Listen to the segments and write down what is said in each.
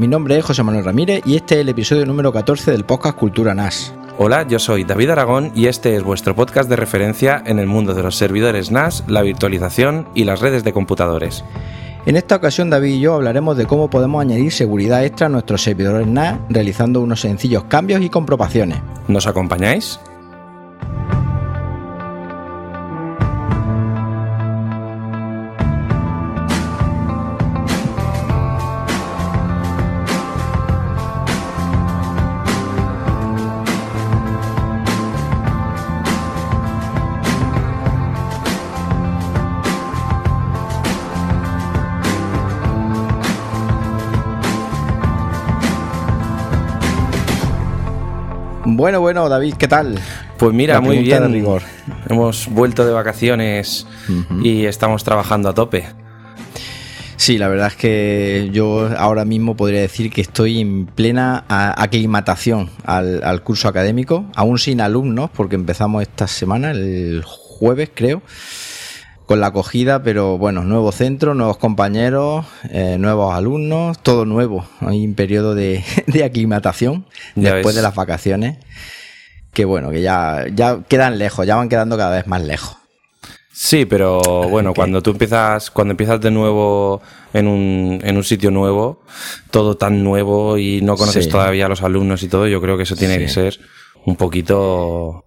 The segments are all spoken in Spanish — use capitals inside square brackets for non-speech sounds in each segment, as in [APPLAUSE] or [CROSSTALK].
mi nombre es José Manuel Ramírez y este es el episodio número 14 del podcast Cultura NAS. Hola, yo soy David Aragón y este es vuestro podcast de referencia en el mundo de los servidores NAS, la virtualización y las redes de computadores. En esta ocasión David y yo hablaremos de cómo podemos añadir seguridad extra a nuestros servidores NAS realizando unos sencillos cambios y comprobaciones. ¿Nos acompañáis? Bueno, bueno, David, ¿qué tal? Pues mira, muy bien. de rigor. Hemos vuelto de vacaciones y estamos trabajando a tope. Sí, la verdad es que yo ahora mismo podría decir que estoy en plena aclimatación al, al curso académico, aún sin alumnos, porque empezamos esta semana, el jueves creo, con la acogida, pero bueno, nuevo centro, nuevos compañeros, eh, nuevos alumnos, todo nuevo. Hay un periodo de, [LAUGHS] de aclimatación Ya después ves. de las vacaciones, que bueno, que ya, ya quedan lejos, ya van quedando cada vez más lejos. Sí, pero bueno, cuando tú empiezas, cuando empiezas de nuevo en un, en un sitio nuevo, todo tan nuevo y no conoces Sí. todavía a los alumnos y todo, yo creo que eso tiene Sí. que ser un poquito...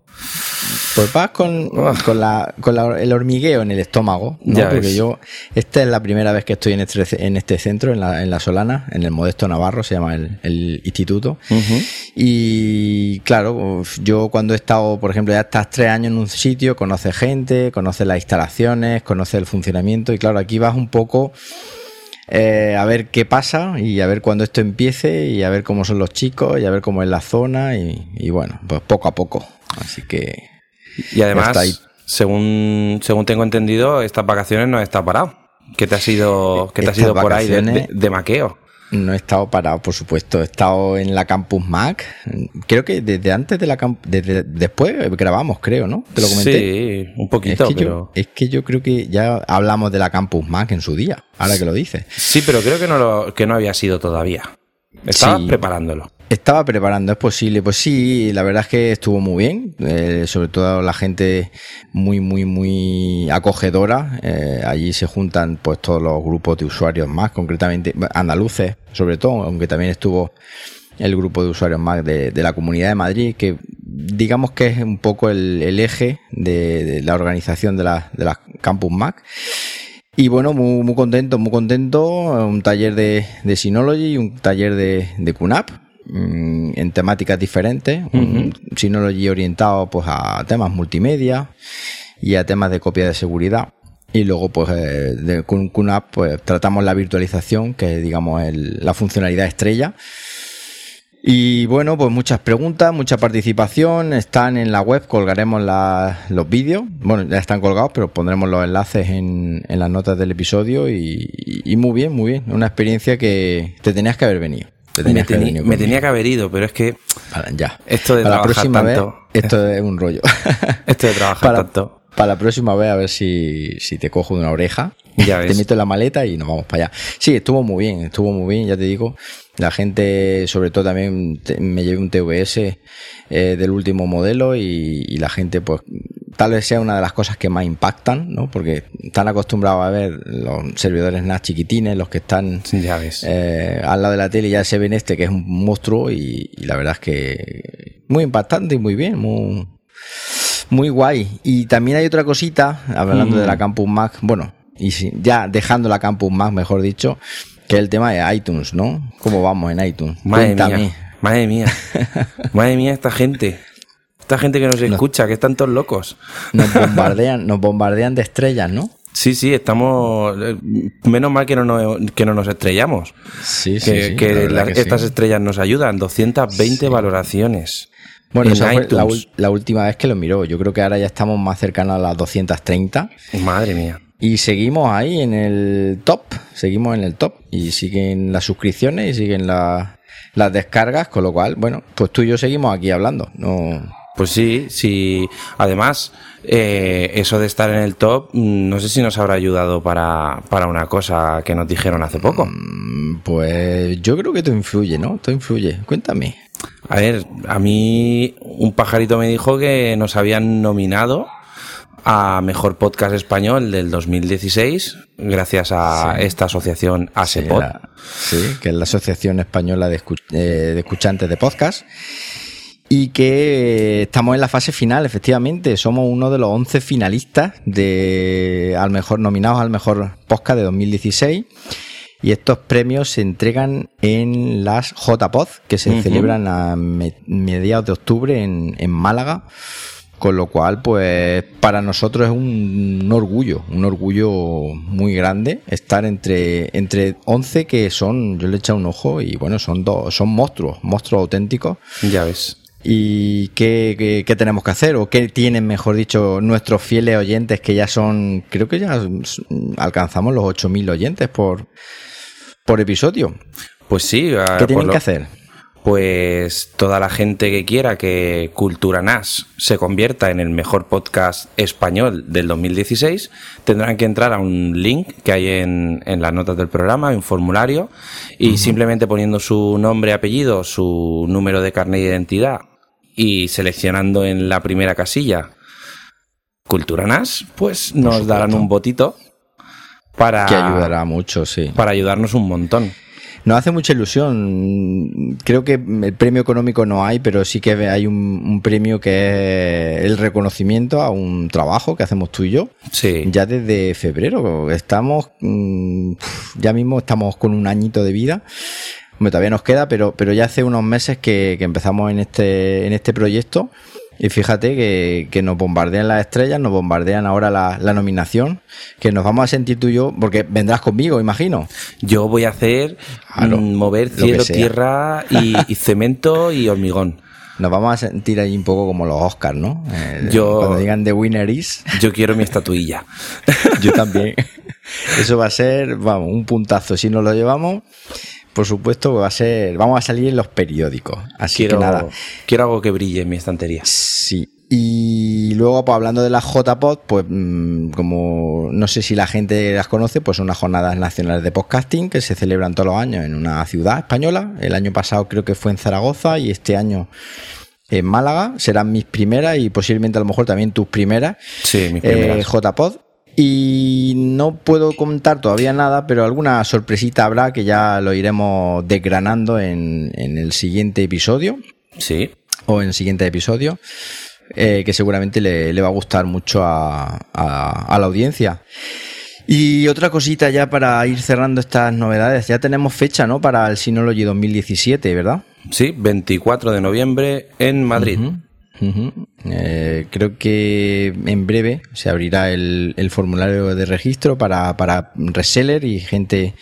Pues vas con, con, la, con la- el hormigueo en el estómago, ¿no? Ya porque ves. yo, esta es la primera vez que estoy en este, en este centro, en la, en la Solana, en el Modesto Navarro, se llama el, el instituto. Y claro, yo cuando he estado, por ejemplo, ya estás tres años en un sitio, conoces gente, conoces las instalaciones, conoces el funcionamiento, y claro, aquí vas un poco eh, a ver qué pasa y a ver cuándo esto empiece y a ver cómo son los chicos y a ver cómo es la zona y, y bueno, pues poco a poco. Así que Y además, está según, según tengo entendido, estas vacaciones no has parado. ¿Qué te has ido, qué te has Estas ido por ahí de, vacaciones- de- de maqueo? No he estado parado, por supuesto. He estado en la Campus Mac. Creo que desde antes de la Campus... Desde, después grabamos, creo, ¿no? Te lo comenté. Sí, un Es poquito, que, pero... yo, es que yo creo que ya hablamos de la Campus Mac en su día, ahora que lo dices. Sí, pero creo que no, lo, que no había sido todavía. Estabas Sí. preparándolo. Estaba preparando, es posible. Pues sí, la verdad es que estuvo muy bien. eh, sobre todo la gente muy, muy, muy acogedora. eh, allí se juntan pues todos los grupos de usuarios más, concretamente andaluces, sobre todo, aunque también estuvo el grupo de usuarios más de, la Comunidad de Madrid, que digamos que es un poco el, eje de, la organización de la, de la Campus Mac. Y bueno, muy, muy contento, muy contento. Un taller de, de Synology un taller de, de mm, en temáticas diferentes. Un Synology orientado pues a temas multimedia y a temas de copia de seguridad. Y luego, pues, eh, de, con QNAP, pues, tratamos la virtualización, que es, digamos, el- la funcionalidad estrella. Y bueno, pues muchas preguntas, mucha participación. Están en la web, colgaremos la- los vídeos. Bueno, ya están colgados, pero pondremos los enlaces en, en las notas del episodio. Y, y- y muy bien, muy bien. Una experiencia que te tenías que haber venido. Me, venido me tenía que haber ido, pero es que Para- ya. esto de Para la trabajar próxima tanto... vez, esto es un rollo. Esto de trabajar para, tanto... para la próxima vez, a ver si, si te cojo de una oreja. Ya [LAUGHS] te meto en la maleta y nos vamos para allá. Sí, estuvo muy bien, estuvo muy bien, ya te digo. La gente, sobre todo también, te- me llevé un TVS eh, del último modelo y, y la gente, pues, tal vez sea una de las cosas que más impactan, ¿no? Porque están acostumbrados a ver los servidores NAS chiquitines, los que están Ya ves. eh, al lado de la tele ya se ven este que es un monstruo y, y la verdad es que muy impactante y muy bien, muy, muy guay. Y también hay otra cosita, hablando Mm. de la Campus Mac, bueno, y si- ya dejando la Campus Mac, mejor dicho, que es el tema de iTunes, ¿no? ¿Cómo vamos en iTunes? Madre Cuéntame. mía, madre mía, [LAUGHS] madre mía esta gente, esta gente que nos escucha, que están todos locos. Nos [LAUGHS] bombardean, nos bombardean de estrellas, ¿no? Sí, sí, estamos. eh, Menos mal que no, nos- que no nos estrellamos. Sí, que que la- estas estrellas nos ayudan. 220 valoraciones. Bueno, en esa fue la, la última vez que lo miró. Yo creo que ahora ya estamos más cercanos a las 230. Madre mía. Y seguimos ahí en el top, seguimos en el top y siguen las suscripciones y siguen la- las descargas, con lo cual, bueno, pues tú y yo seguimos aquí hablando. No, Pues sí, sí. Además, eh, eso de estar en el top, mm, no sé si nos habrá ayudado para, para una cosa que nos dijeron hace poco. Mm, Pues yo creo que todo influye, ¿no? Todo influye. Cuéntame. A ver, a mí un pajarito me dijo que nos habían nominado a Mejor Podcast Español del 2016 gracias a esta asociación ASEPOD. Sí, que es la Asociación Española de, eh, de Escuchantes de Podcast. Y que estamos en la fase final, efectivamente. Somos uno de los 11 finalistas de, al mejor, nominados al mejor podcast de 2016. Y estos premios se entregan en las JPod, que se celebran a me- mediados de octubre en, en Málaga. Con lo cual, pues para nosotros es un, un orgullo, un orgullo muy grande estar entre, entre 11 que son, yo le he echado un ojo y bueno, son dos, son monstruos, monstruos auténticos. Ya ves. ¿Y qué, qué- qué tenemos que hacer? ¿O qué tienen, mejor dicho, nuestros fieles oyentes que ya son, creo que ya alcanzamos los 8.000 oyentes por, por episodio? Pues sí. ah, ¿Qué tienen lo- que hacer? Pues toda la gente que quiera que Cultura NAS se convierta en el mejor podcast español del 2016 tendrán que entrar a un link que hay en, en las notas del programa, un formulario, y simplemente poniendo su nombre, apellido, su número de carnet de identidad y seleccionando en la primera casilla Cultura NAS, pues nos darán un votito para, Que ayudará mucho, sí. para ayudarnos un montón. Nos hace mucha ilusión. Creo que el premio económico no hay, pero sí que hay un, un premio que es el reconocimiento a un trabajo que hacemos tú y yo. Sí. Ya desde febrero. Estamos, mm, ya mismo estamos con un añito de vida. Hombre, todavía nos queda, pero, pero ya hace unos meses que, que empezamos en este, en este proyecto. Y fíjate que, que nos bombardean las estrellas, nos bombardean ahora la, la nominación, que nos vamos a sentir tú y yo, porque vendrás conmigo, imagino. Yo voy a hacer Claro, mm, mover cielo, tierra y, [LAUGHS] y cemento y hormigón. Nos vamos a sentir ahí un poco como los Oscars, ¿no? Eh, Yo- Cuando digan The Winner is, [LAUGHS] Yo quiero mi estatuilla. [LAUGHS] yo también. Eso va a ser, vamos, un puntazo. Si nos lo llevamos, por supuesto, va a ser, vamos a salir en los periódicos. Así Quiero, que nada. quiero algo que brille en mi estantería. Sí. Y luego, pues hablando de las JPod, pues mm, como no sé si la gente las conoce, pues son unas jornadas nacionales de podcasting que se celebran todos los años en una ciudad española. El año pasado creo que fue en Zaragoza y este año en Málaga. Serán mis primeras y posiblemente a lo mejor también tus primeras. Sí, mis eh, primeras. JPod. Y no puedo contar todavía nada, pero alguna sorpresita habrá que ya lo iremos desgranando en, en el siguiente episodio Sí. o en el siguiente episodio, eh, que seguramente le, le va a gustar mucho a, a- a la audiencia. Y otra cosita ya para ir cerrando estas novedades, ya tenemos fecha, ¿no? Para el Synology 2017, ¿verdad? Sí, 24 de noviembre en Madrid. Eh, creo que en breve se abrirá el, el formulario de registro para, para reseller y gente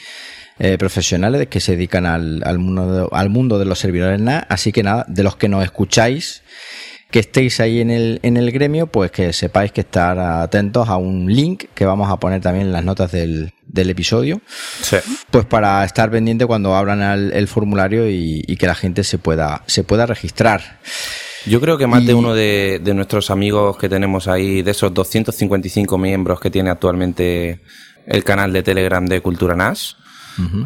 eh, profesionales que se dedican al, al mundo, de, al mundo de los servidores NAS. Así que nada, de los que nos escucháis, que estéis ahí en el, en el gremio, pues que sepáis que estar atentos a un link que vamos a poner también en las notas del, del episodio. Sí. Pues para estar pendiente cuando abran el, el formulario y, y que la gente se pueda, se pueda registrar. Yo creo que más de uno de, de nuestros amigos que tenemos ahí, de esos 255 miembros que tiene actualmente el canal de Telegram de Cultura NAS,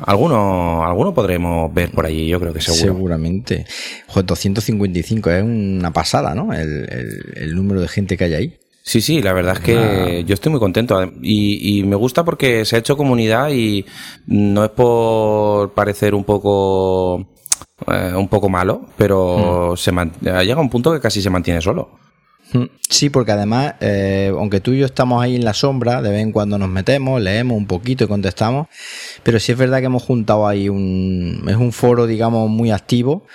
alguno, alguno podremos ver por allí, yo creo que seguro. Seguramente. Joder, 255 es una pasada, ¿no? El, el- el número de gente que hay ahí. Sí, sí, la verdad es que yo estoy muy contento y, y me gusta porque se ha hecho comunidad y no es por parecer un poco eh, un poco malo, pero se man- llega un punto que casi se mantiene solo. Mm, Sí, porque además, eh, aunque tú y yo estamos ahí en la sombra, de vez en cuando nos metemos, leemos un poquito y contestamos, pero sí es verdad que hemos juntado ahí un... Es un foro, digamos, muy activo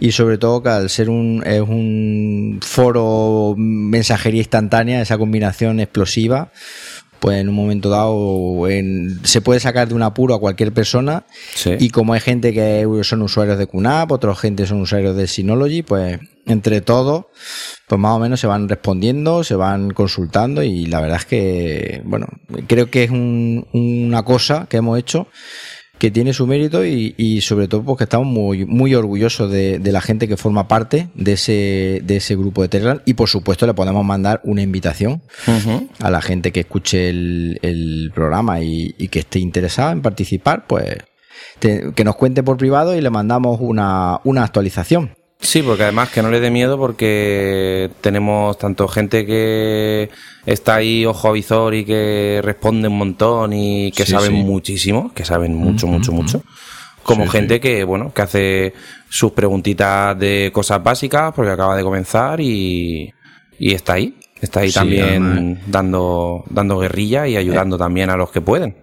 y sobre todo que al ser un... Es un foro mensajería instantánea, esa combinación explosiva, pues en un momento dado en- se puede sacar de un apuro a cualquier persona Sí. y como hay gente que son usuarios de QNAP, otra gente son usuarios de Synology, pues entre todos, pues más o menos se van respondiendo, se van consultando y la verdad es que, bueno, creo que es un- una cosa que hemos hecho que tiene su mérito y, sobre todo porque estamos muy, muy orgullosos de, la gente que forma parte de ese, de ese grupo de Telegram y por supuesto le podemos mandar una invitación a la gente que escuche el, programa y, y, que esté interesada en participar, pues que nos cuente por privado y le mandamos una, una actualización. Sí, porque además que no le dé miedo porque tenemos tanto gente que está ahí ojo a visor y que responde un montón y que saben muchísimo, que saben mucho, mucho, mucho. Como gente que, bueno, que hace sus preguntitas de cosas básicas porque acaba de comenzar y, y está ahí. Está ahí también dando, dando guerrilla y ayudando también a los que pueden.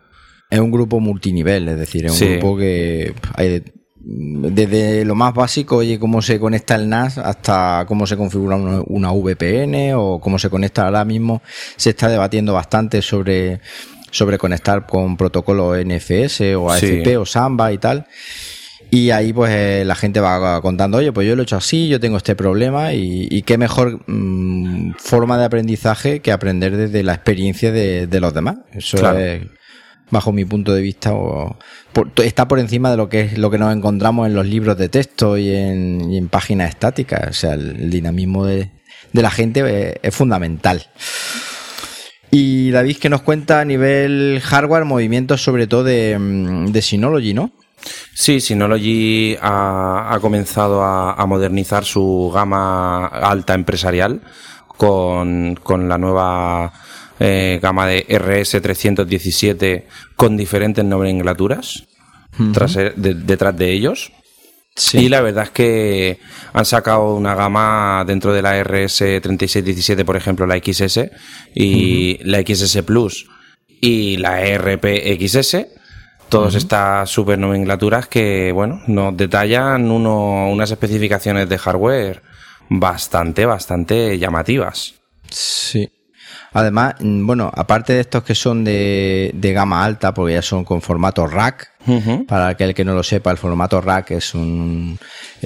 Es un grupo multinivel, es decir, es un grupo que hay desde lo más básico, oye, cómo se conecta el NAS hasta cómo se configura una, VPN o cómo se conecta ahora mismo. Se está debatiendo bastante sobre, sobre conectar con protocolos NFS o AFP o Samba y tal. Y ahí pues eh, la gente va contando, oye, pues yo lo he hecho así, yo tengo este problema y, qué mejor mm, forma de aprendizaje que aprender desde la experiencia de, los demás. Eso es bajo mi punto de vista, o, está por encima de lo que es lo que nos encontramos en los libros de texto y en, páginas estáticas. O sea, el, dinamismo de, la gente es, fundamental. Y David, que nos cuenta a nivel hardware movimientos sobre todo de, mm, de Synology, ¿no? Sí, Synology ha, comenzado a, modernizar su gama alta empresarial con, con la nueva eh, gama de RS317 con diferentes nomenclaturas detrás de ellos. Y la verdad es que han sacado una gama dentro de la RS3617, por ejemplo, la XS y la XS Plus y la RPXS. Todas estas super nomenclaturas que, bueno, nos detallan uno, unas especificaciones de hardware bastante, bastante llamativas. Sí. Además, mm, bueno, aparte de estos que son de, gama alta, porque ya son con formato rack, para aquel que no lo sepa, el formato rack es un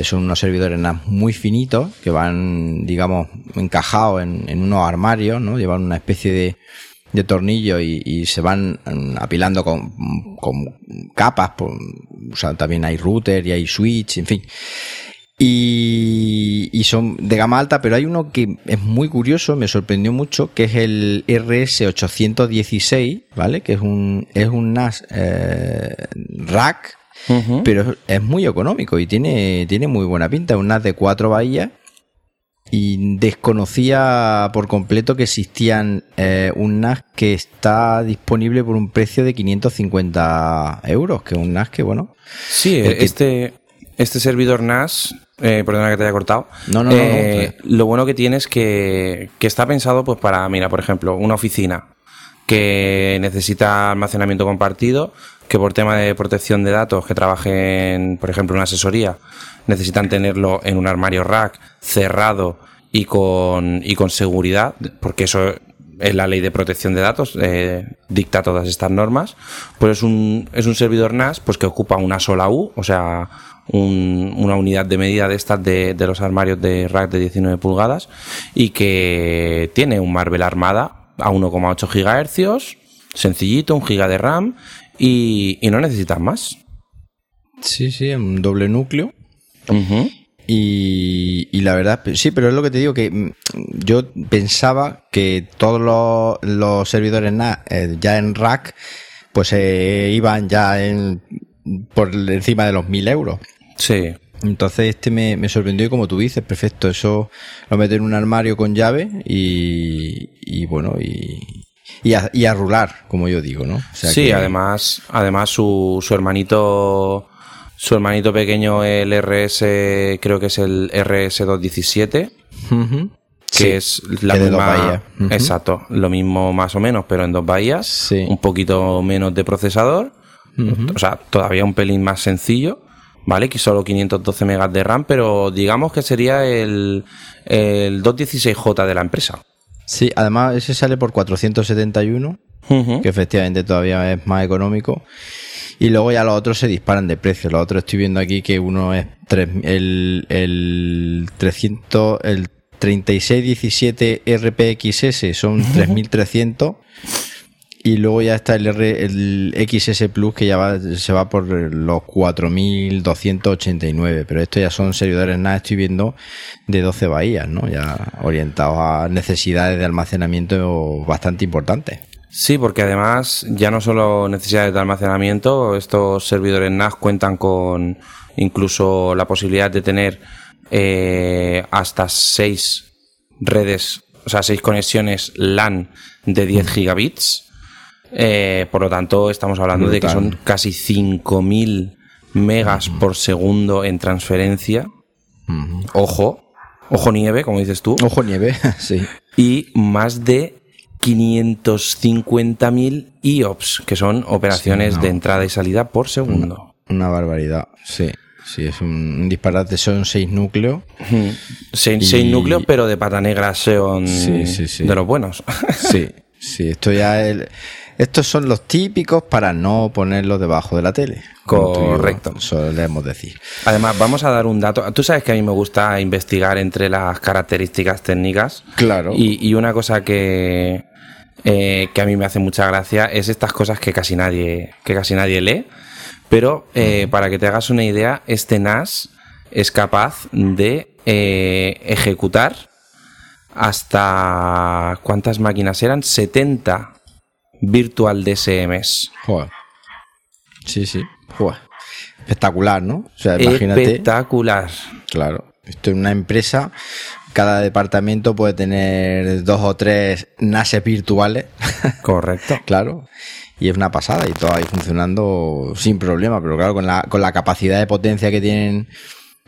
son unos servidores muy finitos que van, digamos, encajados en, unos armarios, ¿no? Llevan una especie de, de tornillo y, se van mm, apilando con, capas, o sea, también hay router y hay switch, en fin. Y, son de gama alta, pero hay uno que es muy curioso, me sorprendió mucho, que es el RS816, ¿vale? Que es un, es un NAS eh, rack, pero es muy económico y tiene, tiene muy buena pinta. Un NAS de cuatro bahías y desconocía por completo que existían eh, un NAS que está disponible por un precio de 550 euros, que es un NAS que, bueno... Sí, este, este servidor NAS eh, perdona que te haya cortado. No, no, eh, Lo bueno que tiene es que, está pensado pues para, mira, por ejemplo, una oficina que necesita almacenamiento compartido, que por tema de protección de datos, que trabajen, por ejemplo, una asesoría, necesitan tenerlo en un armario rack cerrado y con, y con seguridad, porque eso es la ley de protección de datos, eh, dicta todas estas normas, pues es un, es un servidor NAS pues que ocupa una sola U, o sea, una unidad de medida de estas de, los armarios de rack de 19 pulgadas y que tiene un Marvel Armada a 1,8 GHz, sencillito, un giga de RAM y, no necesitas más. Sí, sí, un doble núcleo. y, la verdad, sí, pero es lo que te digo, que mm, yo pensaba que todos los, servidores eh, ya en rack, pues eh, iban ya en, por encima de los 1000 euros. Sí. Entonces este me, sorprendió y como tú dices, perfecto, eso lo meto en un armario con llave y, bueno, y, y, a, rular, como yo digo, ¿no? sí, además, además su, su hermanito, su hermanito pequeño, el RS, creo que es el RS217, que es la misma, exacto, lo mismo más o menos, pero en dos bahías, un poquito menos de procesador, o sea, todavía un pelín más sencillo ¿vale? Que solo 512 megas de RAM, pero digamos que sería el, el 216J de la empresa. Sí, además ese sale por 471, que efectivamente todavía es más económico. Y luego ya los otros se disparan de precio. Los otros estoy viendo aquí que uno es el, el 300, el 3617 RPXS son 3300 Y luego ya está el, R, el XS Plus que ya va, se va por los 4289. Pero esto ya son servidores NAS, estoy viendo, de 12 bahías, ¿no? Ya orientados a necesidades de almacenamiento bastante importantes. Sí, porque además ya no solo necesidades de almacenamiento, estos servidores NAS cuentan con incluso la posibilidad de tener eh, hasta 6 redes, o sea, 6 conexiones LAN de 10 gigabits eh, por lo tanto, estamos hablando de que son casi 5.000 megas por segundo en transferencia. Ojo, ojo nieve, como dices tú. Ojo nieve, [LAUGHS] sí. Y más de 550.000 IOPS, que son operaciones de entrada y salida por segundo. Una, barbaridad, sí. Sí, es un, disparate, son seis núcleos. seis, núcleos, pero de pata negra son de los buenos. sí, sí, esto ya es... Estos son los típicos para no ponerlos debajo de la tele. Correcto. Solemos decir. Además, vamos a dar un dato. Tú sabes que a mí me gusta investigar entre las características técnicas. Claro. Y, una cosa que, eh, que a mí me hace mucha gracia es estas cosas que casi nadie, que casi nadie lee. Pero eh, para que te hagas una idea, este NAS es capaz de eh, ejecutar hasta ¿cuántas máquinas eran? 70 Virtual DSMs. Joder. Sí, sí. Joder. Espectacular, ¿no? O sea, imagínate. Espectacular. Claro. Esto es una empresa. Cada departamento puede tener dos o tres NASes virtuales. [LAUGHS] Correcto. claro. Y es una pasada y todo ahí funcionando sin problema. Pero claro, con la, con la capacidad de potencia que tienen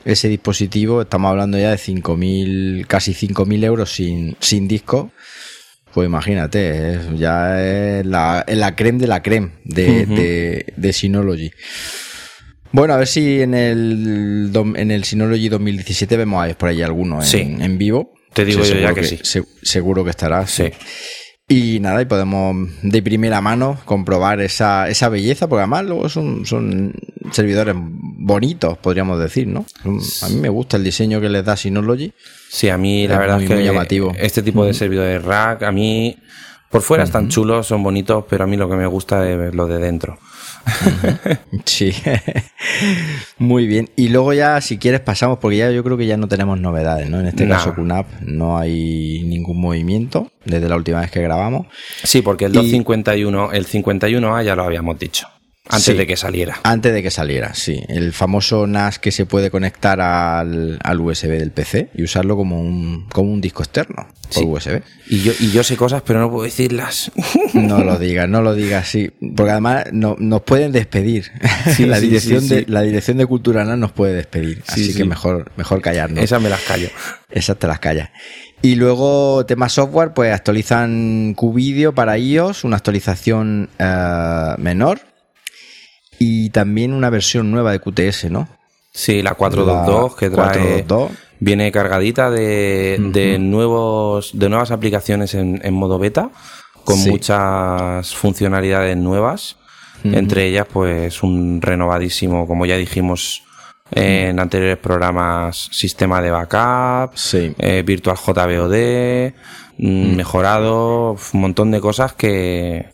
ese dispositivo, estamos hablando ya de 5.000, casi 5.000 euros sin, sin disco pues imagínate, ya es la, la creme de la creme de, de, Synology. Bueno, a ver si en el, en el Synology 2017 vemos a por ahí alguno en, en vivo. Te digo yo ya que, sí. seguro que estará. Sí. Y nada, y podemos de primera mano comprobar esa, esa belleza, porque además luego son, son servidores bonitos, podríamos decir, ¿no? A mí me gusta el diseño que les da Synology. Sí, a mí la verdad es que llamativo. este tipo de servidores rack, a mí por fuera están chulos, son bonitos, pero a mí lo que me gusta es lo de dentro. [LAUGHS] Sí, [LAUGHS] muy bien. Y luego ya, si quieres, pasamos, porque ya yo creo que ya no tenemos novedades, ¿no? En este caso, QNAP no hay ningún movimiento desde la última vez que grabamos. Sí, porque el 251, el 51A ya lo habíamos dicho. Antes de que saliera. Antes de que saliera, sí. El famoso NAS que se puede conectar al, USB del PC y usarlo como un, como un disco externo por USB. Y yo, y yo sé cosas, pero no puedo decirlas. [LAUGHS] No lo digas, no lo digas, sí. Porque además no, nos pueden despedir. [LAUGHS] la, dirección de, la dirección de Cultura NAS nos puede despedir. así que mejor, mejor callarnos. Esas me las callo. Esas te las callas. Y luego, tema software, pues actualizan QVideo para iOS, una actualización eh, menor y también una versión nueva de QTS, ¿no? Sí, la 422 que trae viene cargadita de, nuevos de nuevas aplicaciones en, modo beta con muchas funcionalidades nuevas. Entre ellas, pues un renovadísimo, como ya dijimos en anteriores programas, sistema de backup, eh, Virtual JBOD, mm, mejorado, un montón de cosas que,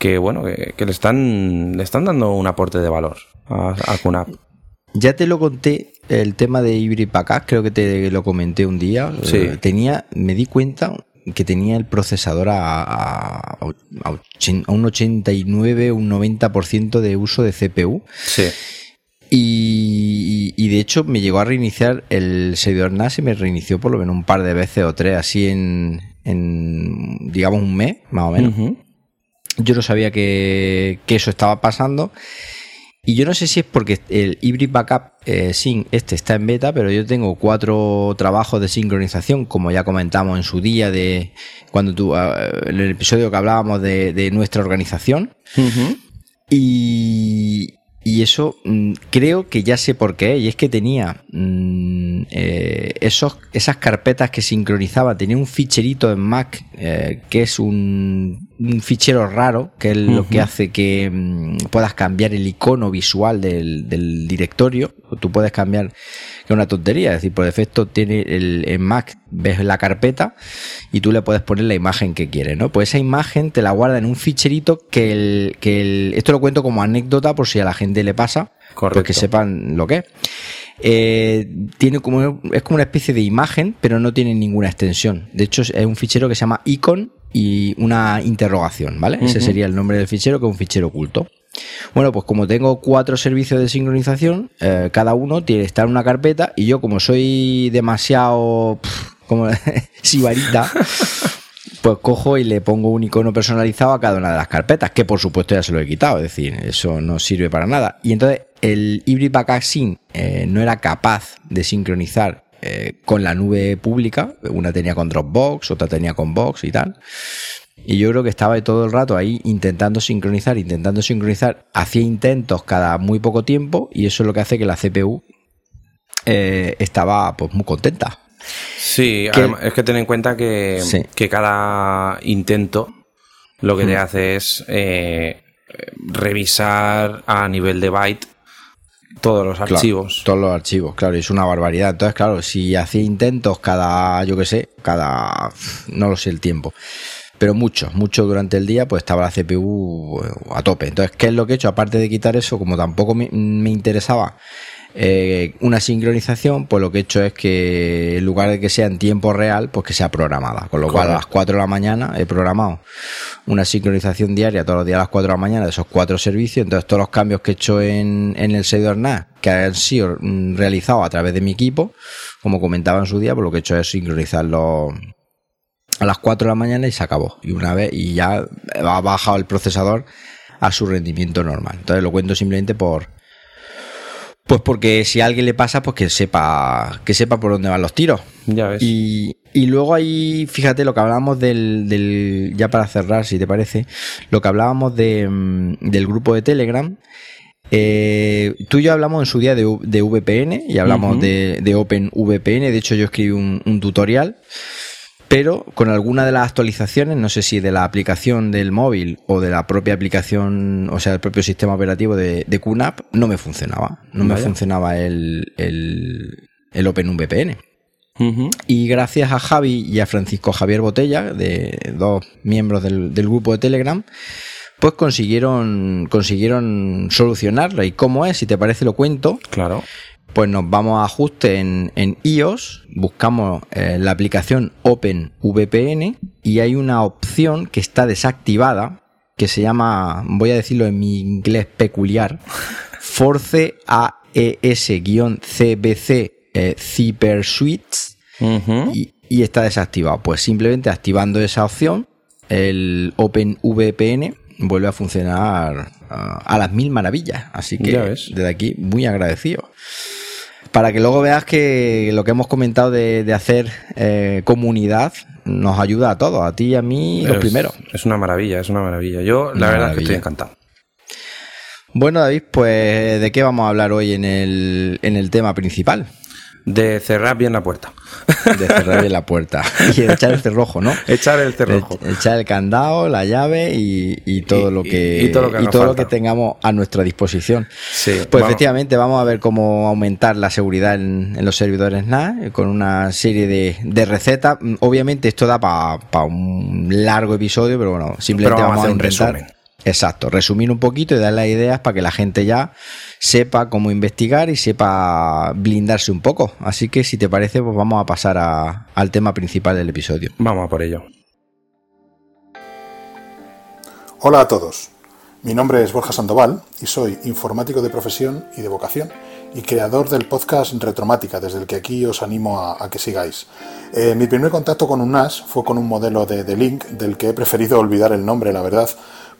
que bueno, que, le están le están dando un aporte de valor a, a Ya te lo conté, el tema de Backup, creo que te lo comenté un día. Sí. Eh, tenía, me di cuenta que tenía el procesador a, a, a un 89, un 90% de uso de CPU. Sí. Y, y, de hecho me llegó a reiniciar el servidor NAS y me reinició por lo menos un par de veces o tres, así en, en digamos, un mes, más o menos. Yo no sabía que, eso estaba pasando. Y yo no sé si es porque el Hybrid Backup eh, Sync este está en beta, pero yo tengo cuatro trabajos de sincronización, como ya comentamos en su día de cuando tú, ah, en el episodio que hablábamos de, nuestra organización. Y, y eso mm, creo que ya sé por qué. Y es que tenía mm, eh, esos, esas carpetas que sincronizaba. Tenía un ficherito en Mac eh, que es un un fichero raro, que es lo que hace que mm, puedas cambiar el icono visual del, del directorio. Tú puedes cambiar, que es una tontería, es decir, por defecto tiene el, en Mac, ves la carpeta y tú le puedes poner la imagen que quieres, ¿no? Pues esa imagen te la guarda en un ficherito que el, que el, esto lo cuento como anécdota por si a la gente le pasa, Correcto. que sepan lo que es. Eh, tiene como, es como una especie de imagen, pero no tiene ninguna extensión. De hecho, es un fichero que se llama icon y una interrogación, ¿vale? Ese sería el nombre del fichero, que es un fichero oculto. Bueno, pues como tengo cuatro servicios de sincronización, eh, cada uno tiene que estar en una carpeta y yo como soy demasiado como [LAUGHS] sibarita, [LAUGHS] pues cojo y le pongo un icono personalizado a cada una de las carpetas, que por supuesto ya se lo he quitado, es decir, eso no sirve para nada. Y entonces el Hybrid Backup Sync eh, no era capaz de sincronizar eh, con la nube pública, una tenía con Dropbox, otra tenía con Box y tal. Y yo creo que estaba todo el rato ahí intentando sincronizar, intentando sincronizar, hacía intentos cada muy poco tiempo y eso es lo que hace que la CPU eh, estaba pues muy contenta. Sí, es que ten en cuenta que, que cada intento lo que te mm. hace es eh, revisar a nivel de byte todos los archivos. todos los archivos, claro, es una barbaridad. Entonces, claro, si hacía intentos cada, yo qué sé, cada, no lo sé el tiempo, pero mucho, mucho durante el día, pues estaba la CPU eh, a tope. Entonces, ¿qué es lo que he hecho? Aparte de quitar eso, como tampoco me, me interesaba eh, una sincronización, pues lo que he hecho es que en lugar de que sea en tiempo real, pues que sea programada. Con lo cual a las 4 de la mañana he programado una sincronización diaria todos los días a las 4 de la mañana de esos cuatro servicios. Entonces todos los cambios que he hecho en, en el servidor NAS, que han sido mm, realizados a través de mi equipo, como comentaba en su día, pues lo que he hecho es sincronizarlo a las 4 de la mañana y se acabó. Y una vez, y ya ha bajado el procesador a su rendimiento normal. Entonces lo cuento simplemente por, pues porque si a alguien le pasa, pues que sepa, que sepa por dónde van los tiros. Ya ves. Y, y luego ahí, fíjate, lo que hablábamos del, del, ya para cerrar, si te parece, lo que hablábamos de, mm, del grupo de Telegram. Eh, tú y yo hablamos en su día de, de VPN y hablamos de, de OpenVPN. De hecho, yo escribí un, un tutorial pero con alguna de las actualizaciones, no sé si de la aplicación del móvil o de la propia aplicación, o sea, el propio sistema operativo de, de QNAP, no me funcionaba. No me funcionaba el, el, el OpenVPN. Y gracias a Javi y a Francisco Javier Botella, de dos miembros del, del grupo de Telegram, pues consiguieron, consiguieron solucionarlo. ¿Y cómo es? Si te parece lo cuento. Claro pues nos vamos a ajuste en, en iOS, buscamos eh, la aplicación OpenVPN y hay una opción que está desactivada que se llama, voy a decirlo en mi inglés peculiar, [LAUGHS] Force AES-CBC eh, Zipper Suites y, y, está desactivado. Pues simplemente activando esa opción, el OpenVPN vuelve a funcionar uh, a las mil maravillas. Así que desde aquí muy agradecido para que luego veas que lo que hemos comentado de, hacer eh, comunidad nos ayuda a todos, a ti y a mí lo primero. Es una maravilla, es una maravilla. Yo la verdad es que estoy encantado. Bueno, David, pues ¿de qué vamos a hablar hoy en el, en el tema principal? De cerrar bien la puerta. De cerrar bien la puerta. [LAUGHS] Y echar el cerrojo, ¿no? Echar el cerrojo. echar el candado, la llave y, todo lo que, y, todo, lo que, tengamos a nuestra disposición. Sí, pues efectivamente vamos a ver cómo aumentar la seguridad en, los servidores NAS eh, con una serie de, recetas. Obviamente esto da para un largo episodio, pero bueno, simplemente vamos, a, hacer un resumen. Exacto, resumir un poquito y dar las ideas para que la gente ya sepa cómo investigar y sepa blindarse un poco. Así que si te parece, pues vamos a pasar al tema principal del episodio. Vamos a por ello. Hola a todos. Mi nombre es Borja Sandoval y soy informático de profesión y de vocación y creador del podcast Retromática, desde el que aquí os animo a, que sigáis. Eh, mi primer contacto con un NAS fue con un modelo de, de Link, del que he preferido olvidar el nombre, la verdad,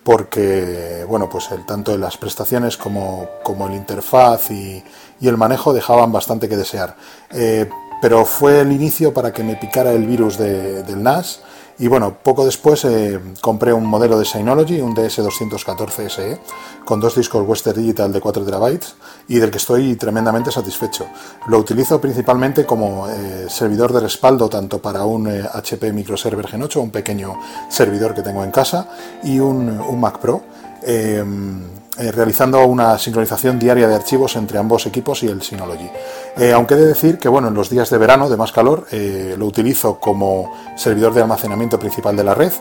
porque bueno, pues el, tanto las prestaciones como, como el interfaz y, el manejo dejaban bastante que desear. Eh, pero fue el inicio para que me picara el virus del NAS Y bueno, poco después eh, compré un modelo de Synology, un DS214 SE, con dos discos Western Digital de 4 TB y del que estoy tremendamente satisfecho. Lo utilizo principalmente como eh, servidor de respaldo tanto para un HP eh, Microserver Gen 8, un pequeño servidor que tengo en casa, y un Mac Pro. Eh, realizando una sincronización diaria de archivos entre ambos equipos y el Synology. Eh, aunque he de decir que bueno, en los días de verano de más calor eh, lo utilizo como servidor de almacenamiento principal de la red,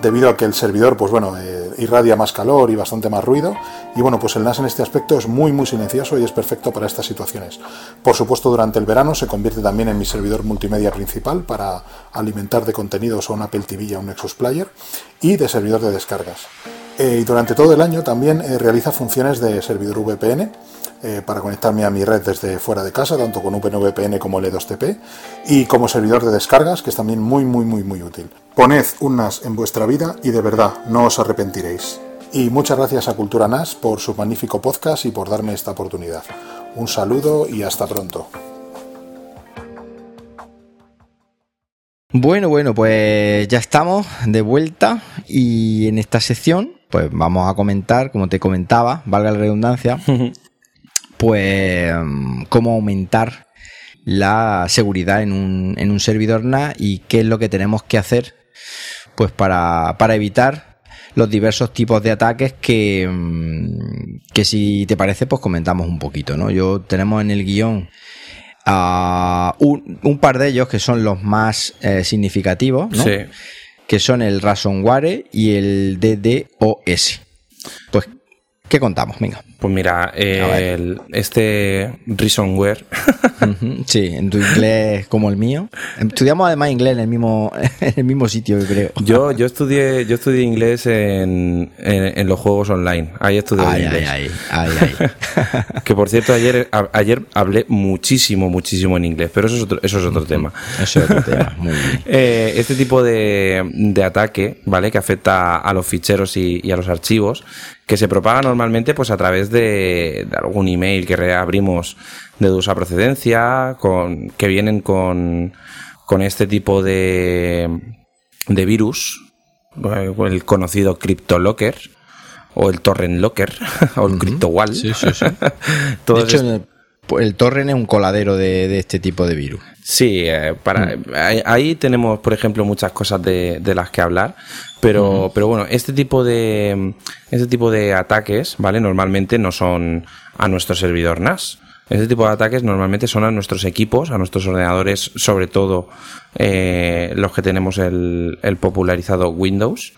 debido a que el servidor pues bueno, irradia más calor y bastante más ruido. Y bueno, pues el NAS en este aspecto es muy muy silencioso y es perfecto para estas situaciones. Por supuesto, durante el verano se convierte también en mi servidor multimedia principal para alimentar de contenidos a un Apple TV y a un Nexus Player y de servidor de descargas. Eh, y durante todo el año también eh, realiza funciones de servidor VPN eh, para conectarme a mi red desde fuera de casa, tanto con VPN como L2TP, y como servidor de descargas, que es también muy, muy, muy, muy útil. Poned un NAS en vuestra vida y de verdad no os arrepentiréis. Y muchas gracias a Cultura NAS por su magnífico podcast y por darme esta oportunidad. Un saludo y hasta pronto. Bueno, bueno, pues ya estamos de vuelta y en esta sección pues vamos a comentar, como te comentaba, valga la redundancia, [LAUGHS] pues cómo aumentar la seguridad en un, en un servidor NAS y qué es lo que tenemos que hacer pues para, para evitar los diversos tipos de ataques que, que si te parece pues comentamos un poquito, ¿no? Yo tenemos en el guion un, par de ellos que son los más eh, significativos, ¿no? Sí que son el Ransomware y el DDoS. Pues, ¿qué contamos? Venga. Pues mira, este Ransomware. sí, en tu inglés como el mío. Estudiamos además inglés en el mismo, [LAUGHS] en el mismo sitio, creo. Yo, yo estudié, yo estudié inglés en, en, los juegos online. Ahí estudié inglés. Ay, ay, [LAUGHS] que por cierto, ayer, ayer hablé muchísimo, muchísimo en inglés, pero eso es otro, eso es otro tema. Eso es otro tema, [LAUGHS] muy bien. Eh, este tipo de, de, ataque, ¿vale? Que afecta a los ficheros y, y a los archivos, que se propaga normalmente pues a través de, algún email que reabrimos de dudosa procedencia, con, que vienen con, con este tipo de, de virus, eh, el conocido CryptoLocker o el Torrent Locker [LAUGHS] o el CryptoWall. Sí, sí, sí. [LAUGHS] de hecho, el, Torrent es un coladero de, este tipo de virus. Sí, eh, para, mm. ahí, tenemos, por ejemplo, muchas cosas de, de las que hablar. Pero, pero bueno, este tipo de este tipo de ataques, ¿vale? Normalmente no son a nuestro servidor NAS. Este tipo de ataques normalmente son a nuestros equipos, a nuestros ordenadores, sobre todo eh, los que tenemos el, el popularizado Windows.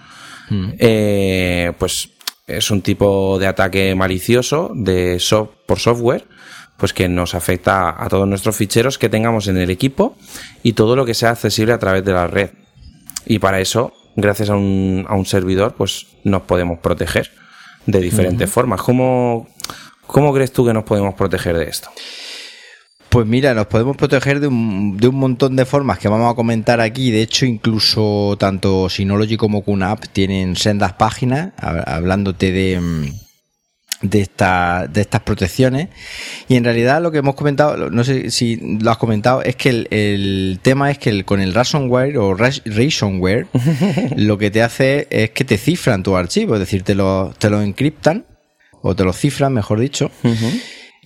Eh, pues es un tipo de ataque malicioso de por software, pues que nos afecta a todos nuestros ficheros que tengamos en el equipo y todo lo que sea accesible a través de la red. Y para eso gracias a un, a un servidor, pues nos podemos proteger de diferentes formas. ¿Cómo, ¿Cómo crees tú que nos podemos proteger de esto? Pues mira, nos podemos proteger de un, de un, montón de formas que vamos a comentar aquí. De hecho, incluso tanto Synology como QNAP tienen sendas páginas hablándote de mm, de, esta, de estas protecciones. Y en realidad lo que hemos comentado, no sé si lo has comentado, es que el, tema es que con el ransomware o ransomware [LAUGHS] lo que te hace es que te cifran tu archivo, es decir, te lo, te lo encriptan o te lo cifran, mejor dicho.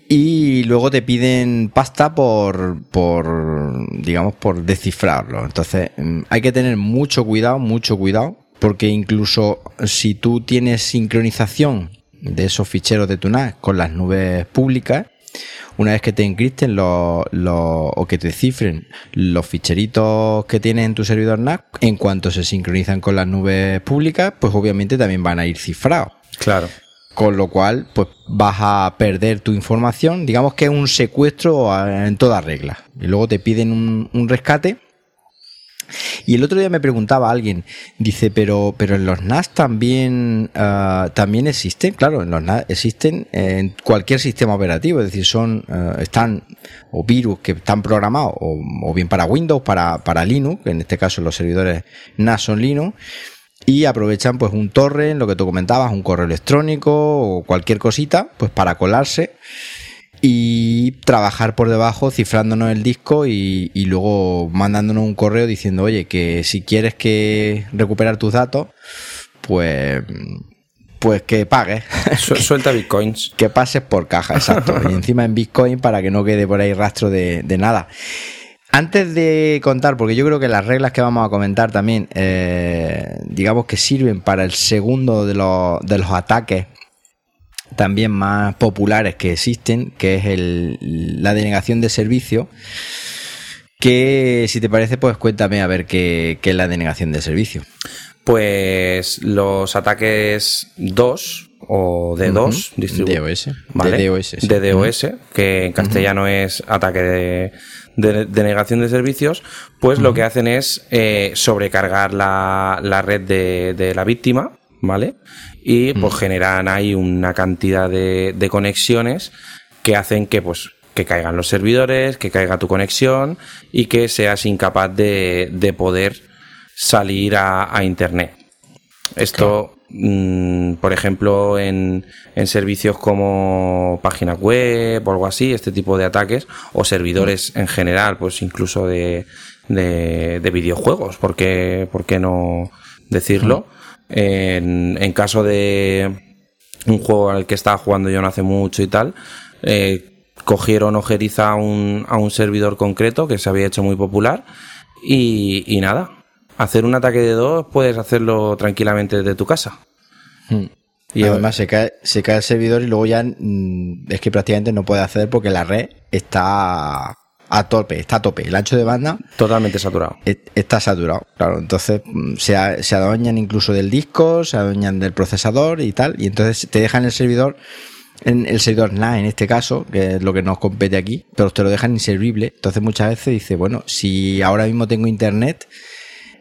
Y luego te piden pasta por, por, digamos, por descifrarlo. Entonces, mm, hay que tener mucho cuidado, mucho cuidado, porque incluso si tú tienes sincronización de esos ficheros de tu NAS con las nubes públicas. Una vez que te encripten los, o que te cifren los ficheritos que tienes en tu servidor NAS, en cuanto se sincronizan con las nubes públicas, pues obviamente también van a ir cifrados. Claro. Con lo cual, pues vas a perder tu información. Digamos que es un secuestro en toda regla. Y luego te piden un, un rescate y el otro día me preguntaba alguien, dice, pero, pero en los NAS también, ah, también existen, claro, en los NAS existen en cualquier sistema operativo, es decir, son, ah, están, o virus que están programados, o, bien para Windows, para, para Linux, en este caso los servidores NAS son Linux, y aprovechan pues un torrent, lo que tú comentabas, un correo electrónico o cualquier cosita, pues para colarse y trabajar por debajo cifrándonos el disco y, luego mandándonos un correo diciendo, oye, que si quieres que recuperar tus datos, pues pues que pagues. [LAUGHS] Suelta bitcoins. que pases por caja, exacto. y encima en bitcoin para que no quede por ahí rastro de, nada. Antes de contar, porque yo creo que las reglas que vamos a comentar también, eh, digamos que sirven para el segundo de los, de los ataques también más populares que existen, que es el, la denegación de servicio. Que si te parece, pues cuéntame a ver qué, es la denegación de servicio. Pues los ataques 2 o D2, DOS, ¿vale? DDoS, DDoS que en castellano es ataque de, denegación de servicios, pues lo que hacen es eh, sobrecargar la, la red de, de, la víctima, ¿vale? Y pues mm. generan ahí una cantidad de, conexiones que hacen que pues que caigan los servidores, que caiga tu conexión y que seas incapaz de, poder salir a, internet. Esto, mm, por ejemplo, en, en, servicios como página web o algo así, este tipo de ataques, o servidores en general, pues incluso de, de, videojuegos, ¿por qué, ¿por decirlo? En, caso de un juego al que estaba jugando yo no hace mucho y tal, eh, cogieron ojeriza a un, a un servidor concreto que se había hecho muy popular y, nada, hacer un ataque de dos puedes hacerlo tranquilamente desde tu casa. Hmm. Y además se cae, se cae el servidor y luego ya mm, es que prácticamente no puede hacer porque la red está a tope, está a tope. El ancho de banda. Totalmente saturado. Está saturado, claro. Entonces mm, se, se adueñan incluso del disco, se adueñan del procesador y tal. Y entonces te dejan el servidor, en el servidor NAS en este caso, que es lo que nos compete aquí, pero te lo dejan inservible. Entonces muchas veces dice, bueno, si ahora mismo tengo internet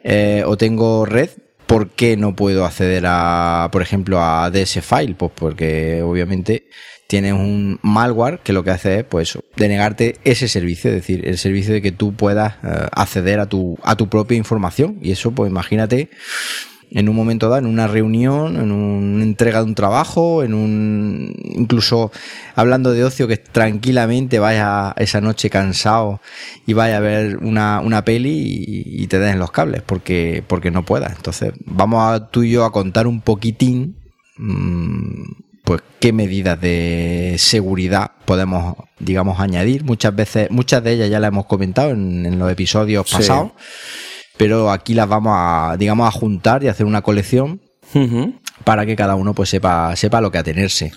eh, o tengo red, ¿por qué no puedo acceder a, por ejemplo, a DS File? Pues porque obviamente tienes un malware que lo que hace es pues denegarte ese servicio, es decir, el servicio de que tú puedas eh, acceder a tu, a tu propia información. Y eso, pues imagínate en un momento dado, en una reunión, en una entrega de un trabajo, en un incluso hablando de ocio que tranquilamente vaya esa noche cansado y vaya a ver una, una peli y, te den los cables porque, porque no puedas. Entonces, vamos tú y yo a contar un poquitín mmm, pues qué medidas de seguridad podemos, digamos, añadir. Muchas veces, muchas de ellas ya las hemos comentado en, los episodios pasados, pero aquí las vamos a, digamos, a juntar y hacer una colección para que cada uno pues sepa, sepa lo que atenerse.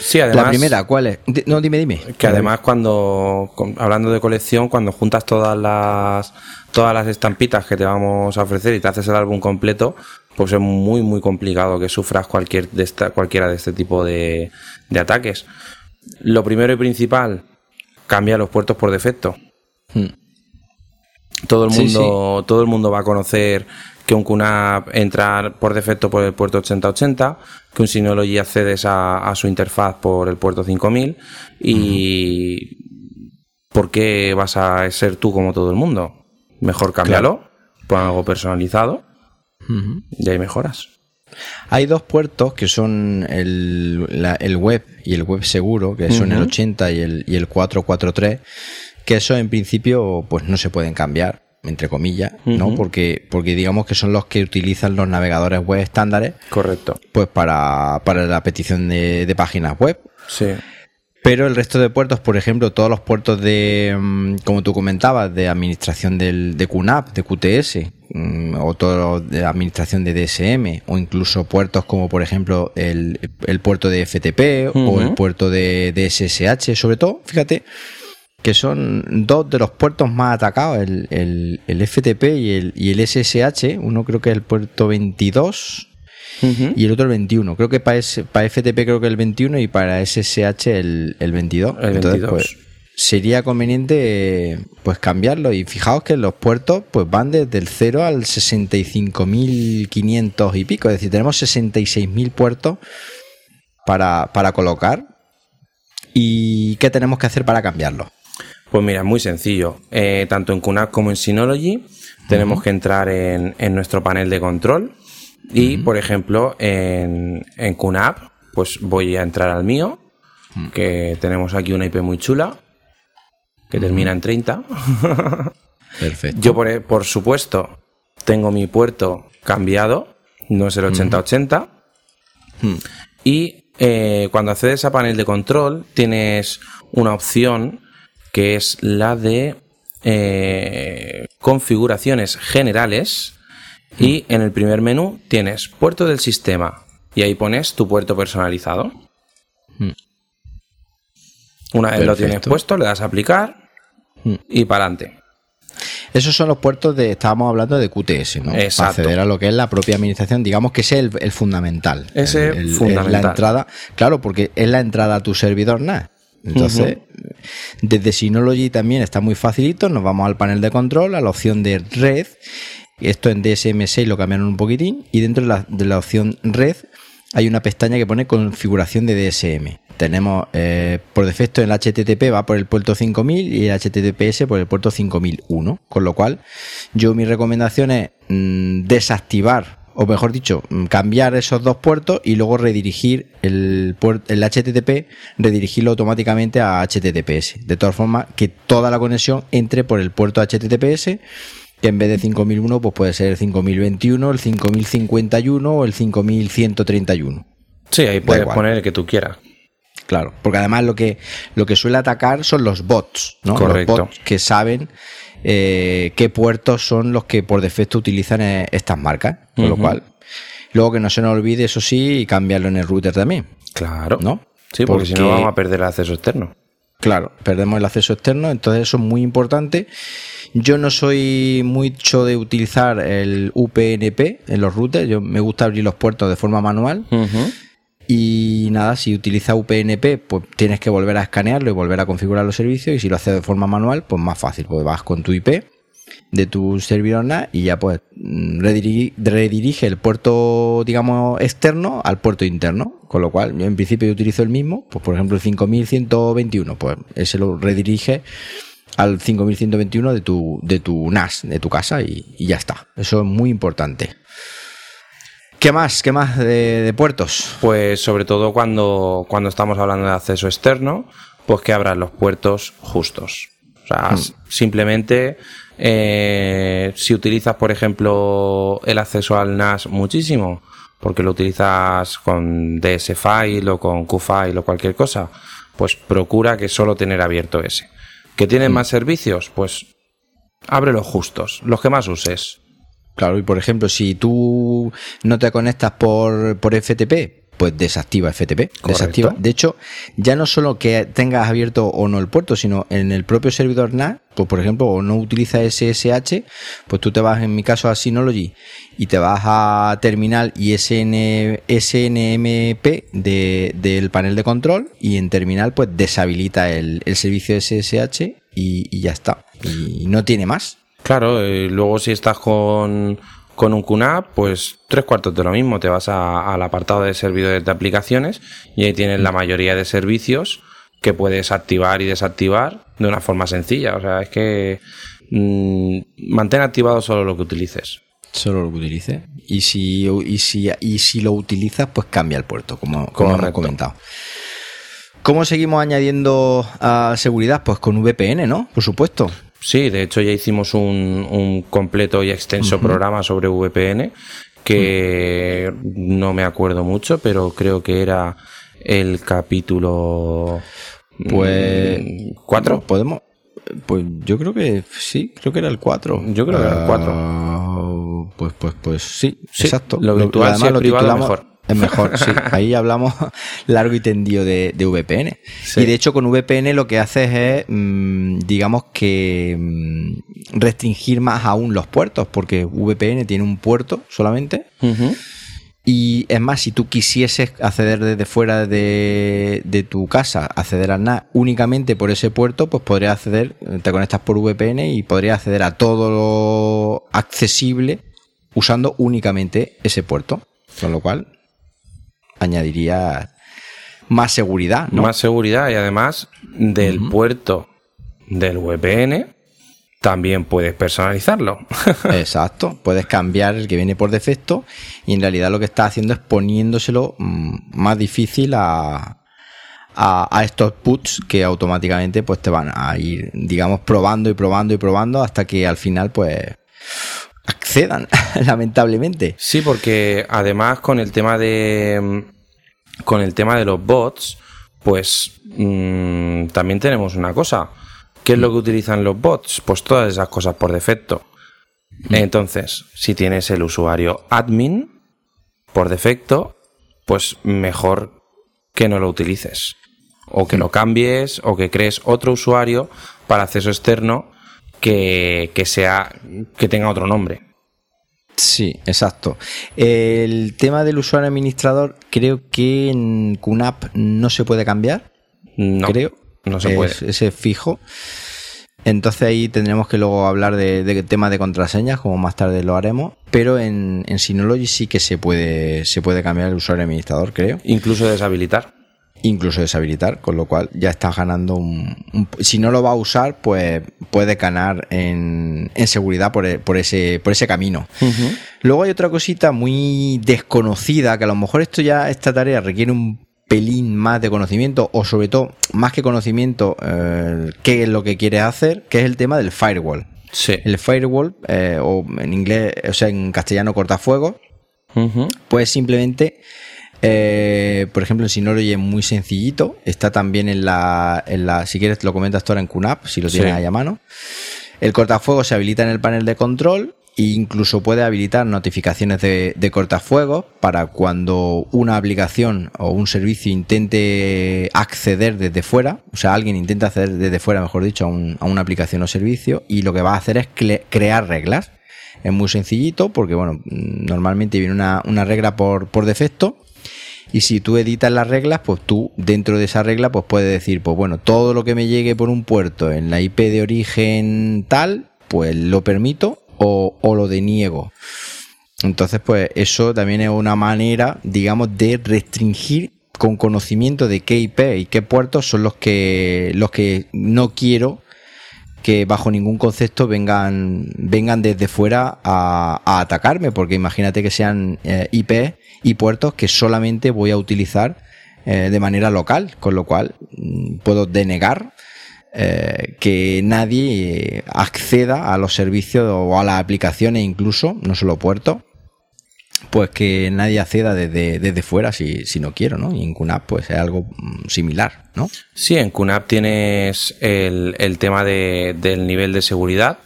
Sí, además, la primera, ¿cuál es? No, dime, dime. Que además cuando, hablando de colección, cuando juntas todas las, todas las estampitas que te vamos a ofrecer y te haces el álbum completo, pues es muy, muy complicado que sufras cualquier de esta, cualquiera de este tipo de, de ataques. Lo primero y principal, cambia los puertos por defecto. Hmm. Todo el mundo, todo el mundo va a conocer que un QNAP entra por defecto por el puerto 8080, que un Synology accedes a, a su interfaz por el puerto 5000 y ¿por qué vas a ser tú como todo el mundo? Mejor cámbialo, pon algo personalizado y hay mejoras. Hay dos puertos que son el, el web y el web seguro, que son el 80 y el, y el 443, que eso en principio pues no se pueden cambiar, entre comillas, ¿no? Porque, porque digamos que son los que utilizan los navegadores web estándares. Correcto. Pues para, para la petición de, de páginas web. Sí. Pero el resto de puertos, por ejemplo, todos los puertos de, mm, como tú comentabas, de administración del, de QNAP, de QTS, mm, o todo de administración de DSM, o incluso puertos como, por ejemplo, el, el puerto de FTP o el puerto de, de, SSH, sobre todo, fíjate, que son dos de los puertos más atacados, el, el, el FTP y el, y el SSH, uno creo que es el puerto 22, y el otro el 21. Creo que para, para FTP creo que el 21 y para SSH el, el 22. Entonces, pues sería conveniente pues cambiarlo y fijaos que los puertos pues van desde el 0 al 65.500 y pico, es decir, tenemos 66.000 puertos para, para colocar y qué tenemos que hacer para cambiarlo. Pues mira, muy sencillo. Eh, tanto en QNAP como en Synology tenemos que entrar en, en, nuestro panel de control y, por ejemplo, en, en QNAP, pues voy a entrar al mío que tenemos aquí una IP muy chula, que termina en 30. [LAUGHS] Perfecto. Yo, por, por supuesto, tengo mi puerto cambiado, no es el 8080. Y eh, cuando accedes a panel de control, tienes una opción que es la de eh, configuraciones generales. Y en el primer menú tienes puerto del sistema. Y ahí pones tu puerto personalizado. Una vez lo tienes puesto, le das a aplicar y para adelante. Esos son los puertos de, estábamos hablando de QTS, ¿no? Para acceder a lo que es la propia administración, digamos que ese es el, el fundamental. Ese El- el- es fundamental. la entrada, claro, porque es la entrada a tu servidor NAS. Entonces, desde Synology también está muy facilito, nos vamos al panel de control, a la opción de red, esto en DSM6 lo cambiaron un poquitín, y dentro de la, opción red hay una pestaña que pone configuración de DSM. Tenemos eh, por defecto el HTTP va por el puerto 5000 y el HTTPS por el puerto 5001. Con lo cual, yo mi recomendación es mm, desactivar, o mejor dicho, mm, cambiar esos dos puertos y luego redirigir el, el HTTP, redirigirlo automáticamente a HTTPS. De todas formas, que toda la conexión entre por el puerto HTTPS que en vez de 5001 pues puede ser el 5021, el 5051 o el 5131. Sí, ahí puedes poner el que tú quieras. Claro, porque además lo que, lo que suele atacar son los bots, ¿no? Correcto. Los bots que saben eh, qué puertos son los que por defecto utilizan eh, estas marcas. Con lo cual, luego que no se nos olvide, eso sí, y cambiarlo en el router también. Claro. ¿No? Sí, porque, si no vamos a perder el acceso externo. Claro, perdemos el acceso externo, entonces eso es muy importante. Yo no soy mucho de utilizar el UPnP en los routers, yo me gusta abrir los puertos de forma manual. Y nada, si utilizas UPnP, pues tienes que volver a escanearlo y volver a configurar los servicios. Y si lo haces de forma manual, pues más fácil, pues vas con tu IP de tu servidor NAS y ya pues mm, rediri- redirige el puerto, digamos, externo al puerto interno. Con lo cual, yo en principio yo utilizo el mismo, pues por ejemplo el 5121, pues ese lo redirige al 5121 de tu, de tu NAS, de tu casa y ya está. Eso es muy importante. ¿Qué más? ¿Qué más de, de puertos? Pues sobre todo cuando, cuando estamos hablando de acceso externo, pues que abran los puertos justos. O sea, s- simplemente eh, si utilizas, por ejemplo, el acceso al NAS muchísimo, porque lo utilizas con DS File o con QFile o cualquier cosa, pues procura que solo tener abierto ese. ¿Que tienen más servicios? Pues abre los justos, los que más uses. Claro, y por ejemplo, si tú no te conectas por, por FTP, pues desactiva FTP. Desactiva. De hecho, ya no solo que tengas abierto o no el puerto, sino en el propio servidor NAS, pues por ejemplo, o no utiliza SSH, pues tú te vas, en mi caso, a Synology y te vas a terminal y SN, SNMP de- del panel de control y en terminal pues deshabilita el, el servicio SSH y, y ya está. Y no tiene más. Claro, eh, luego si estás con, con un QNAP, pues tres cuartos de lo mismo. Te vas a- al apartado de servidores de aplicaciones y ahí tienes la mayoría de servicios que puedes activar y desactivar de una forma sencilla. O sea, es que mm, mantén activado solo lo que utilices. Solo lo que utilice. Y si, y si, y si lo utilizas, pues cambia el puerto, como, como hemos comentado. ¿Cómo seguimos añadiendo seguridad? Pues con VPN, ¿no? Por supuesto. Sí, de hecho ya hicimos un, un completo y extenso programa sobre VPN que no me acuerdo mucho, pero creo que era el capítulo Pues. mm, cuatro. Podemos. Pues yo creo que sí, creo que era el 4. Yo creo que era el 4. Pues, pues, pues sí, Sí, exacto. lo virtual, si es privado, titulamos- mejor. Es mejor, sí. [LAUGHS] Ahí hablamos largo y tendido de, de VPN. Sí. Y de hecho, con VPN lo que haces es, mm, digamos que mm, restringir más aún los puertos, porque VPN tiene un puerto solamente. Y es más, si tú quisieses acceder desde fuera de, de tu casa, acceder al NAS únicamente por ese puerto, pues podrías acceder, te conectas por VPN y podrías acceder a todo lo accesible usando únicamente ese puerto. Con lo cual, añadiría más seguridad, ¿no? Más seguridad y además del puerto del VPN también puedes personalizarlo. [LAUGHS] Exacto, puedes cambiar el que viene por defecto y en realidad lo que estás haciendo es poniéndoselo mm, más difícil a, a, estos puts que automáticamente pues te van a ir, digamos, probando y probando y probando hasta que al final pues accedan, [LAUGHS] lamentablemente. Sí, porque además con el tema de con el tema de los bots, pues mm, también tenemos una cosa. ¿Qué es lo que utilizan los bots? Pues todas esas cosas por defecto. Mm. Entonces, si tienes el usuario admin por defecto, pues mejor que no lo utilices. O que lo cambies o que crees otro usuario para acceso externo que, que sea que tenga otro nombre. Sí, exacto. El tema del usuario administrador, creo que en QNAP no se puede cambiar. No, creo. No se puede. Ese fijo. Entonces ahí tendremos que luego hablar de, de temas de contraseñas, como más tarde lo haremos. Pero en, en Synology sí que se puede, se puede cambiar el usuario administrador, creo. Incluso deshabilitar incluso deshabilitar, con lo cual ya estás ganando un, si no lo va a usar, pues puede ganar en, en seguridad por, e, por, ese, por ese camino. Luego hay otra cosita muy desconocida, que a lo mejor esto ya, esta tarea requiere un pelín más de conocimiento, o sobre todo, más que conocimiento, eh, qué es lo que quieres hacer, que es el tema del firewall. Sí. El firewall, eh, o en inglés, o sea, en castellano cortafuegos, pues simplemente eh, por ejemplo, en Synology es muy sencillito. Está también en la, en la si quieres lo comentas ahora en QNAP, si lo tienes ahí a mano. El cortafuego se habilita en el panel de control e incluso puede habilitar notificaciones de, de cortafuegos para cuando una aplicación o un servicio intente acceder desde fuera, o sea, alguien intenta acceder desde fuera, mejor dicho, a, una aplicación o servicio y lo que va a hacer es crear reglas. Es muy sencillito porque, bueno, normalmente viene una, una regla por, por defecto y si tú editas las reglas, pues tú dentro de esa regla pues puedes decir, pues bueno, todo lo que me llegue por un puerto en la IP de origen tal, pues lo permito o, lo deniego. Entonces, pues eso también es una manera, digamos, de restringir con conocimiento de qué IP y qué puertos son los que los que no quiero que bajo ningún concepto vengan vengan desde fuera a, atacarme, porque imagínate que sean eh, IP y puertos que solamente voy a utilizar eh, de manera local, con lo cual mm, puedo denegar eh, que nadie acceda a los servicios o a las aplicaciones incluso, no solo puertos, pues que nadie acceda desde, desde fuera si, si, no quiero, ¿no? Y en QNAP pues es algo mm, similar, ¿no? Sí, en QNAP tienes el, el tema de, del nivel de seguridad.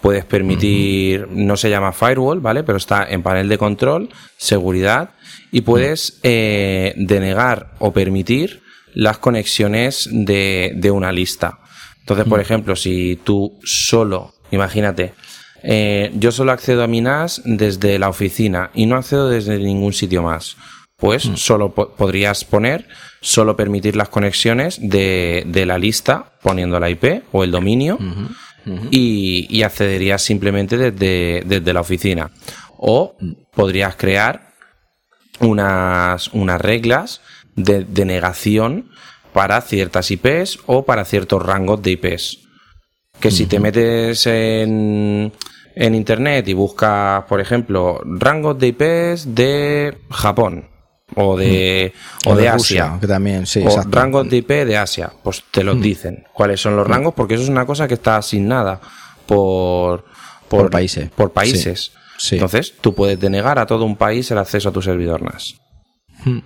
Puedes permitir, no se llama firewall, ¿vale? Pero está en panel de control, seguridad y puedes eh, denegar o permitir las conexiones de, de una lista. Entonces, por mm. ejemplo, si tú solo, imagínate, eh, yo solo accedo a mi NAS desde la oficina y no accedo desde ningún sitio más. Pues mm. solo podrías poner, solo permitir las conexiones de, de, la lista poniendo la IP o el dominio Y, y, accederías simplemente desde, desde la oficina. O mm. podrías crear unas, unas reglas de, negación para ciertas IPs o para ciertos rangos de IPs. Que si te metes en, en internet y buscas, por ejemplo, rangos de IPs de Japón o de, o, de, Asia, que también, sí, o rangos de IP de Asia, pues te los dicen cuáles son los rangos, porque eso es una cosa que está asignada por, por, países. Por países. Entonces, tú puedes denegar a todo un país el acceso a tu servidor NAS. Hmm.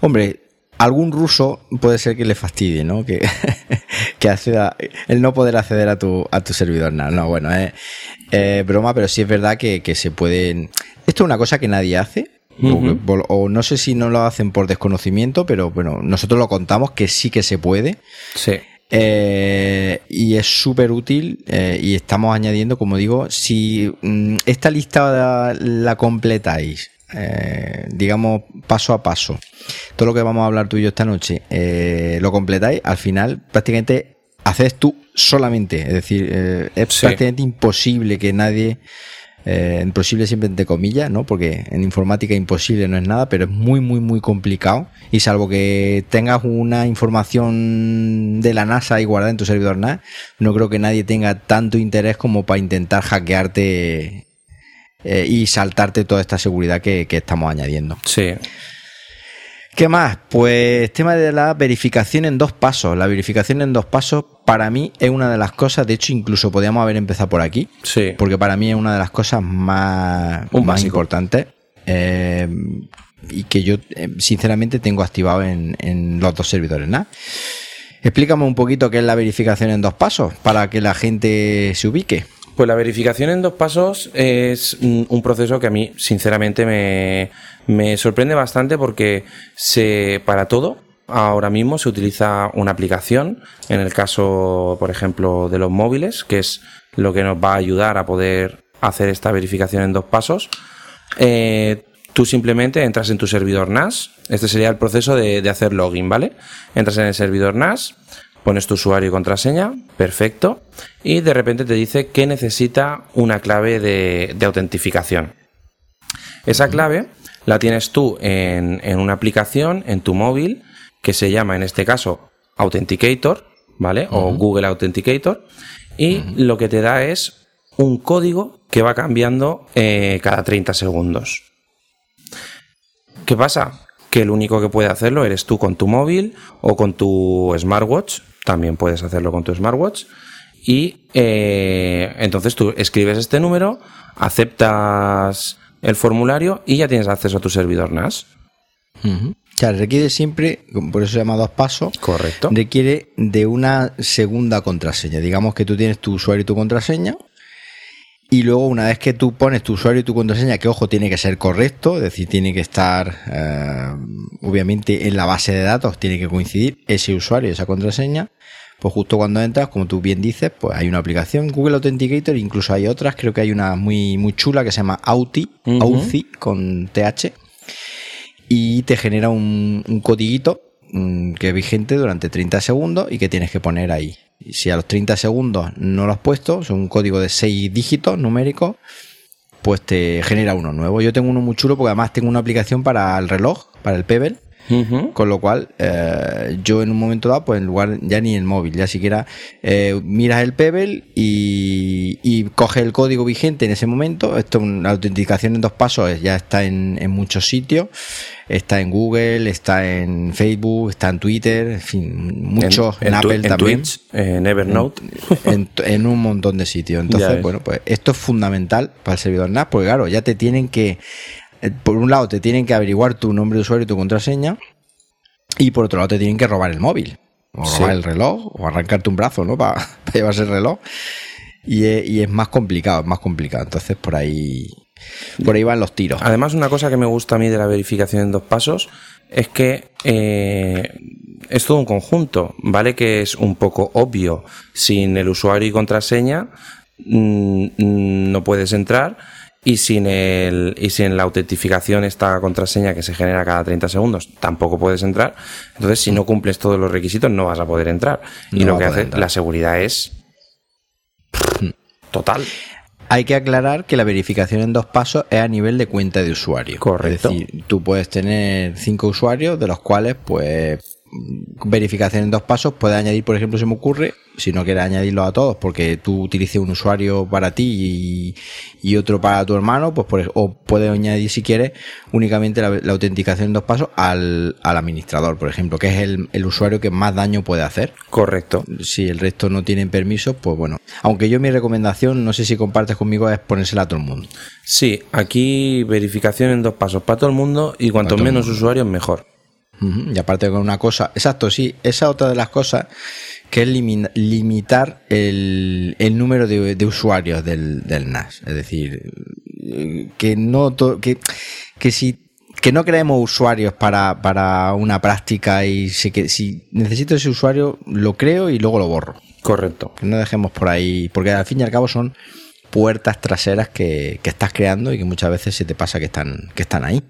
Hombre, algún ruso puede ser que le fastidie, ¿no? Que, [LAUGHS] que acceda, el no poder acceder a tu, a tu servidor NAS. No, bueno, es broma, pero sí es verdad que, se pueden... Esto es una cosa que nadie hace, o, no sé si no lo hacen por desconocimiento, pero bueno, nosotros lo contamos que sí que se puede. Sí. Eh, y es súper útil eh, y estamos añadiendo, como digo, si mm, esta lista la, completáis, eh, digamos, paso a paso, todo lo que vamos a hablar tú y yo esta noche, lo completáis, al final prácticamente haces tú solamente, es decir, es prácticamente imposible que nadie eh, imposible siempre entre comillas, ¿no? Porque en informática imposible no es nada, pero es muy, muy, muy complicado. Y salvo que tengas una información de la NASA y guardada en tu servidor NAS, no creo que nadie tenga tanto interés como para intentar hackearte eh, y saltarte toda esta seguridad que, estamos añadiendo. Sí. ¿Qué más? Pues tema de la verificación en dos pasos. La verificación en dos pasos para mí es una de las cosas, de hecho incluso podríamos haber empezado por aquí, Sí. porque para mí es una de las cosas más, Un más importantes eh, y que yo eh, sinceramente tengo activado en, en los dos servidores. ¿no? Explícame un poquito qué es la verificación en dos pasos para que la gente se ubique. Pues la verificación en dos pasos es un proceso que a mí, sinceramente, me, me sorprende bastante porque se, para todo, ahora mismo se utiliza una aplicación, en el caso, por ejemplo, de los móviles, que es lo que nos va a ayudar a poder hacer esta verificación en dos pasos. Eh, tú simplemente entras en tu servidor NAS. Este sería el proceso de, de hacer login, ¿vale? Entras en el servidor NAS, pones tu usuario y contraseña, perfecto, y de repente te dice que necesita una clave de, de autentificación. Esa clave la tienes tú en, en una aplicación, en tu móvil, que se llama en este caso Authenticator, ¿vale? O Google Authenticator, y lo que te da es un código que va cambiando eh, cada 30 segundos. ¿Qué pasa? Que el único que puede hacerlo eres tú con tu móvil o con tu smartwatch. También puedes hacerlo con tu smartwatch. Y eh, entonces tú escribes este número, aceptas el formulario y ya tienes acceso a tu servidor NAS. O sea, requiere siempre, por eso se llama dos pasos, Correcto. requiere de una segunda contraseña. Digamos que tú tienes tu usuario y tu contraseña. Y luego, una vez que tú pones tu usuario y tu contraseña, que ojo, tiene que ser correcto, es decir, tiene que estar, eh, obviamente, en la base de datos, tiene que coincidir ese usuario y esa contraseña. Pues justo cuando entras, como tú bien dices, pues hay una aplicación Google Authenticator, incluso hay otras, creo que hay una muy, muy chula que se llama Auti. Authy con TH, y te genera un, un codiguito mm, que es vigente durante 30 segundos y que tienes que poner ahí. Si a los 30 segundos no lo has puesto, es un código de 6 dígitos numéricos, pues te genera uno nuevo. Yo tengo uno muy chulo porque además tengo una aplicación para el reloj, para el Pebble. Con lo cual, eh, yo en un momento dado, pues en lugar ya ni el móvil, ya siquiera eh, miras el Pebble y, y coges el código vigente en ese momento. Esto, una autenticación en dos pasos, ya está en, en muchos sitios. Está en Google, está en Facebook, está en Twitter, en fin, muchos en, Apple en también. Twitch, en Evernote. En, un montón de sitios. [LAUGHS] Entonces, bueno, pues esto es fundamental para el servidor NAS, porque claro, ya te tienen que, eh, por un lado, te tienen que averiguar tu nombre de usuario y tu contraseña, y por otro lado, te tienen que robar el móvil, o Sí. robar el reloj, o arrancarte un brazo, ¿no? Para, [LAUGHS] llevarse el reloj. Y es, y es más complicado, es más complicado. Entonces, por ahí, por ahí van los tiros. Además, una cosa que me gusta a mí de la verificación en dos pasos es que eh, es todo un conjunto, ¿vale? Que es un poco obvio. Sin el usuario y contraseña mm, mm, no puedes entrar y sin, el, y sin la autentificación, esta contraseña que se genera cada 30 segundos, tampoco puedes entrar. Entonces, si no cumples todos los requisitos, no vas a poder entrar. Y No lo que hace entrar. la seguridad es total. Hay que aclarar que la verificación en dos pasos es a nivel de cuenta de usuario. Correcto. Es decir, tú puedes tener cinco usuarios, de los cuales, pues, verificación en dos pasos, puedes añadir, por ejemplo, se me ocurre, si no quieres añadirlo a todos, porque tú utilices un usuario para ti y, y otro para tu hermano, pues, por ej- o puedes añadir, si quieres, únicamente la, la autenticación en dos pasos al, al administrador, por ejemplo, que es el, el usuario que más daño puede hacer Correcto. si el resto no tienen permiso, pues bueno. Aunque yo mi recomendación, no sé si compartes conmigo, es ponérsela a todo el mundo. Sí, aquí verificación en dos pasos para todo el mundo y cuanto menos usuarios mejor. Y aparte con una cosa, exacto, sí, esa otra de las cosas que es limi- limitar el, el número de, de usuarios del, del NAS. Es decir, que no to- que, que si que no creemos usuarios para, para una práctica y si, que, si necesito ese usuario, lo creo y luego lo borro. Correcto. Que no dejemos por ahí, porque al fin y al cabo son puertas traseras que, que estás creando y que muchas veces se te pasa que están, que están ahí.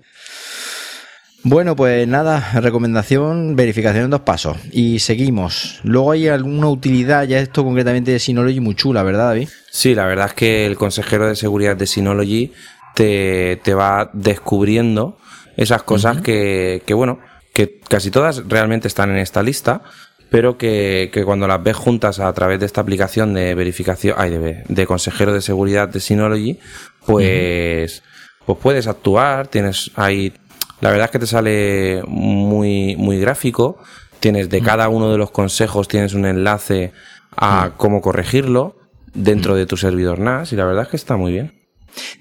Bueno, pues nada, recomendación, verificación en dos pasos. Y seguimos. Luego hay alguna utilidad, ya esto concretamente de Synology, muy chula, ¿verdad, David? Sí, la verdad es que el consejero de seguridad de Synology te, te va descubriendo esas cosas que, que, bueno, que casi todas realmente están en esta lista, pero que, que cuando las ves juntas a través de esta aplicación de verificación, ay, de, de consejero de seguridad de Synology, pues, pues puedes actuar, tienes ahí La verdad es que te sale muy, muy gráfico. Tienes de cada uno de los consejos, tienes un enlace a cómo corregirlo dentro de tu servidor NAS y la verdad es que está muy bien.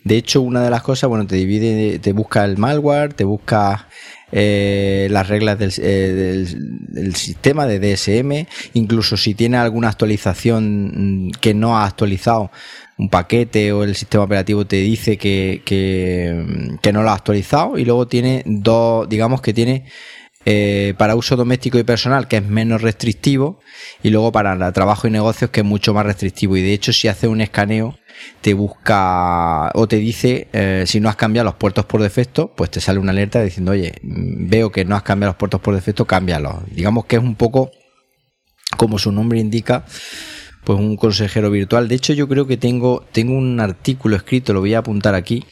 De hecho, una de las cosas, bueno, te divide, te busca el malware, te busca eh, las reglas eh, del, sistema de DSM, incluso si tiene alguna actualización mm, que no ha actualizado un paquete o el sistema operativo te dice que, que, no lo ha actualizado y luego tiene dos, digamos que tiene eh, para uso doméstico y personal que es menos restrictivo y luego para trabajo y negocios que es mucho más restrictivo y de hecho si hace un escaneo te busca o te dice eh, si no has cambiado los puertos por defecto, pues te sale una alerta diciendo, oye, veo que no has cambiado los puertos por defecto, cámbialos. Digamos que es un poco, como su nombre indica, pues un consejero virtual. De hecho, yo creo que tengo, tengo un artículo escrito, lo voy a apuntar aquí,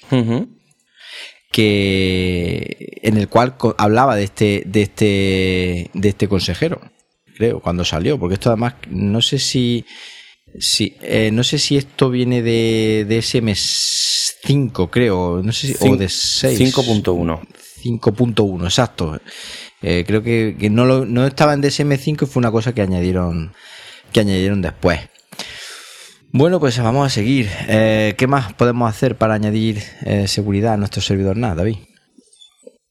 que en el cual hablaba de este, de este, de este consejero, creo, cuando salió, porque esto además, no sé si Sí, eh, no sé si esto viene de, de SM5, creo, no sé si, o de 6. 5.1. 5.1, exacto. Eh, creo que, no, lo, no estaba en DSM5 y fue una cosa que añadieron, que añadieron después. Bueno, pues vamos a seguir. Eh, ¿Qué más podemos hacer para añadir seguridad a nuestro servidor NAS, David?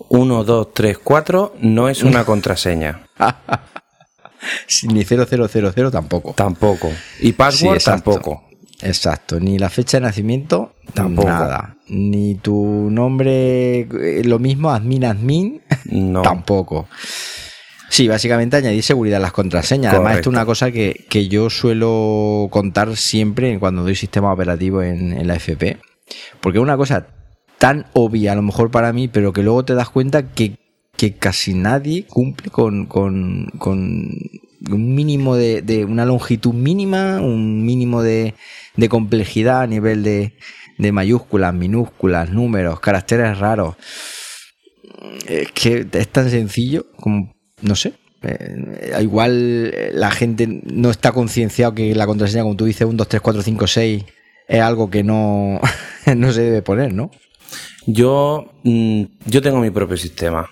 1, 2, 3, 4 no es una contraseña. [LAUGHS] Ni 0000 tampoco. Tampoco. Y password tampoco. Exacto, ni la fecha de nacimiento, tampoco. Nada. Ni tu nombre, eh, lo mismo, admin, admin, no. [LAUGHS] tampoco. Sí, básicamente añadir seguridad a las contraseñas. Además, esto es una cosa que, yo suelo contar siempre cuando doy sistema operativo en, la FP. Porque es una cosa tan obvia a lo mejor para mí, pero que luego te das cuenta que que casi nadie cumple con, con, un mínimo de, una longitud mínima, un mínimo de, de complejidad a nivel de, de mayúsculas, minúsculas, números, caracteres raros. Es que es tan sencillo como, no sé, eh, igual la gente no está concienciado que la contraseña, como tú dices, 1, 2, 3, 4, 5, 6, es algo que no, [LAUGHS] no se debe poner, ¿no? Yo, mm, yo tengo mi propio sistema.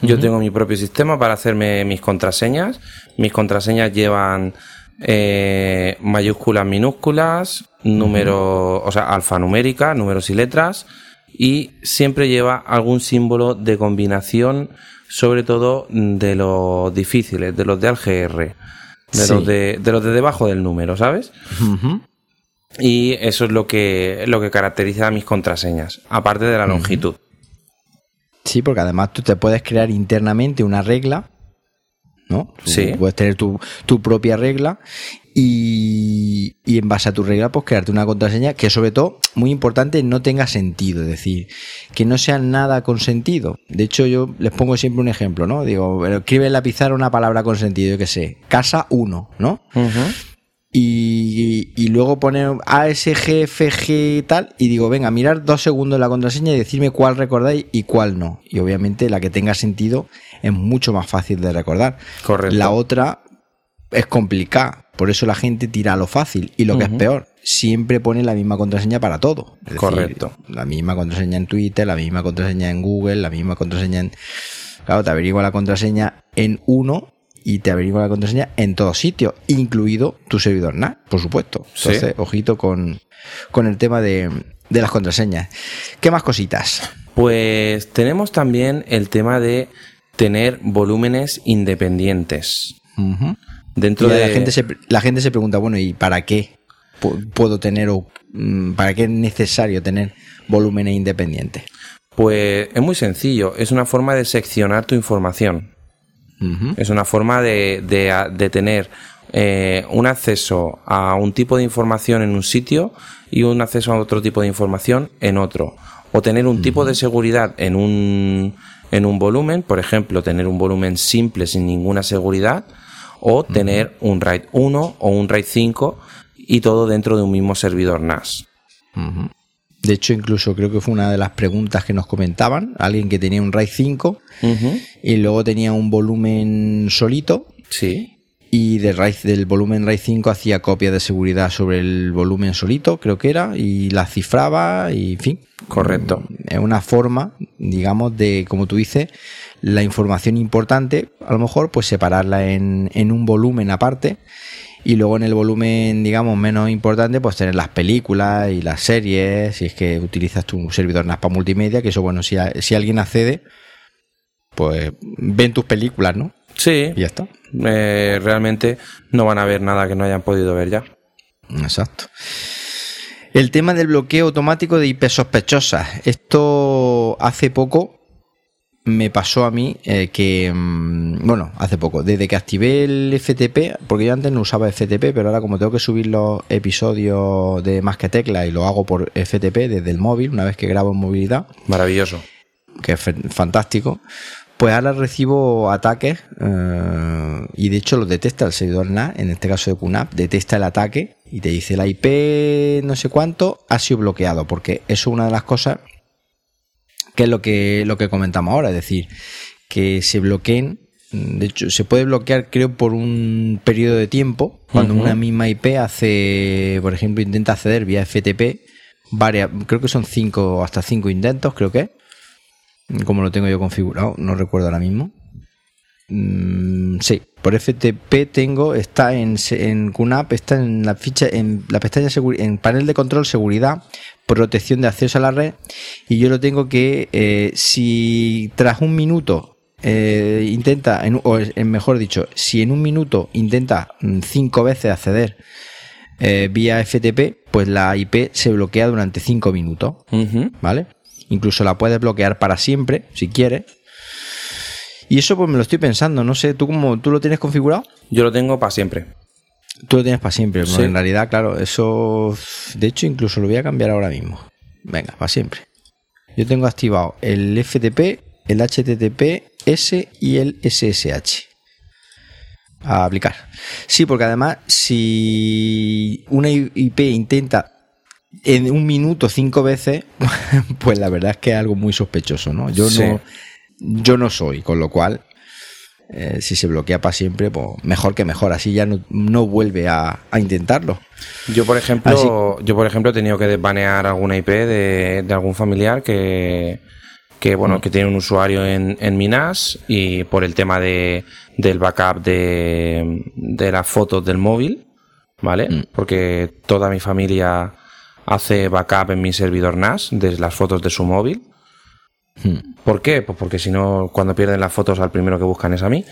Yo tengo mi propio sistema para hacerme mis contraseñas. Mis contraseñas llevan eh, mayúsculas, minúsculas, números, o sea, alfanumérica, números y letras, y siempre lleva algún símbolo de combinación, sobre todo de los difíciles, de los de ALGR, de, los, de, los de debajo del número, ¿sabes? Y eso es lo que, lo que caracteriza a mis contraseñas, aparte de la longitud. Sí, porque además tú te puedes crear internamente una regla, ¿no? Sí. Puedes tener tu, propia regla y, y, en base a tu regla, pues crearte una contraseña que sobre todo, muy importante, no tenga sentido, es decir, que no sea nada con sentido. De hecho, yo les pongo siempre un ejemplo, ¿no? Digo, escribe en la pizarra una palabra con sentido, yo qué sé, casa 1, ¿no? y, y, luego poner ASG, FG tal, y digo, venga, mirar dos segundos la contraseña y decirme cuál recordáis y cuál no. Y obviamente la que tenga sentido es mucho más fácil de recordar. Correcto. La otra es complicada, por eso la gente tira a lo fácil. Y lo que es peor, siempre pone la misma contraseña para todo. Correcto. La misma contraseña en Twitter, la misma contraseña en Google, la misma contraseña en... Claro, te averigua la contraseña en uno y te averigua la contraseña en todos sitios, incluido tu servidor NAS, por supuesto. Entonces, ojito con, el tema de, las contraseñas. ¿Qué más cositas? Pues tenemos también el tema de tener volúmenes independientes. Dentro de... La gente, se, la gente se pregunta, bueno, ¿y para qué puedo tener o mm, para qué es necesario tener volúmenes independientes? Pues es muy sencillo, es una forma de seccionar tu información. Es una forma de, de, tener eh, un acceso a un tipo de información en un sitio y un acceso a otro tipo de información en otro. O tener un tipo de seguridad en un, en un volumen, por ejemplo, tener un volumen simple sin ninguna seguridad, o tener un RAID 1 o un RAID 5 y todo dentro de un mismo servidor NAS. De hecho, incluso creo que fue una de las preguntas que nos comentaban, alguien que tenía un RAID 5 y luego tenía un volumen solito. Sí. Y de RAID, del volumen RAID 5 hacía copia de seguridad sobre el volumen solito, creo que era, y la cifraba y en fin. Correcto. Es una forma digamos, de, como tú dices, la información importante, a lo mejor, pues separarla en, en un volumen aparte y luego en el volumen, digamos, menos importante, pues tener las películas y las series, si es que utilizas tu servidor NAS para multimedia, que eso, bueno, si, si alguien accede, pues ven tus películas, ¿no? Sí. Y ya está. Eh, realmente no van a ver nada que no hayan podido ver ya. Exacto. El tema del bloqueo automático de IP sospechosas. Esto hace poco me pasó a mí eh, que, mm, bueno, hace poco, desde que activé el FTP, porque yo antes no usaba FTP, pero ahora como tengo que subir los episodios de Más que Tecla y lo hago por FTP desde el móvil, una vez que grabo en movilidad. Maravilloso. Que es fantástico. Pues ahora recibo ataques eh, y de hecho lo detecta el servidor NAS, en este caso de QNAP, detecta el ataque y te dice la IP no sé cuánto ha sido bloqueado, porque eso es una de las cosas que es lo que, lo que comentamos ahora, es decir, que se bloqueen, de hecho, se puede bloquear creo por un periodo de tiempo, cuando una misma IP hace, por ejemplo, intenta acceder vía FTP, varias, creo que son cinco, hasta cinco intentos, creo que, como lo tengo yo configurado, no recuerdo ahora mismo. Mm, sí, por FTP tengo, está en, en QNAP, está en la ficha, en la pestaña en panel de control seguridad, protección de acceso a la red, y yo lo tengo que eh, si tras un minuto eh, intenta, o mejor dicho, si en un minuto intenta mm, cinco veces acceder eh, vía FTP, pues la IP se bloquea durante cinco minutos, ¿vale? Incluso la puedes bloquear para siempre, si quieres y eso pues me lo estoy pensando, no sé, ¿tú cómo tú lo tienes configurado? Yo lo tengo para siempre. Tú lo tienes para siempre, en realidad, claro, eso de hecho incluso lo voy a cambiar ahora mismo. Venga, para siempre. Yo tengo activado el FTP, el HTTPS y el SSH. A aplicar. Sí, porque además, si una IP intenta en un minuto cinco veces, [LAUGHS] pues la verdad es que es algo muy sospechoso, ¿no? Yo no yo no soy, con lo cual, eh, si se bloquea para siempre, pues mejor que mejor, así ya no, vuelve a, intentarlo. Yo, por ejemplo, yo, por ejemplo, he tenido que desbanear alguna IP de, algún familiar que, que bueno, que tiene un usuario en, en Minas y por el tema de, del backup de, de las fotos del móvil, ¿vale? Mm. Porque toda mi familia hace backup en mi servidor NAS de las fotos de su móvil. Hmm. ¿Por qué? Pues porque si no, cuando pierden las fotos, al primero que buscan es a mí.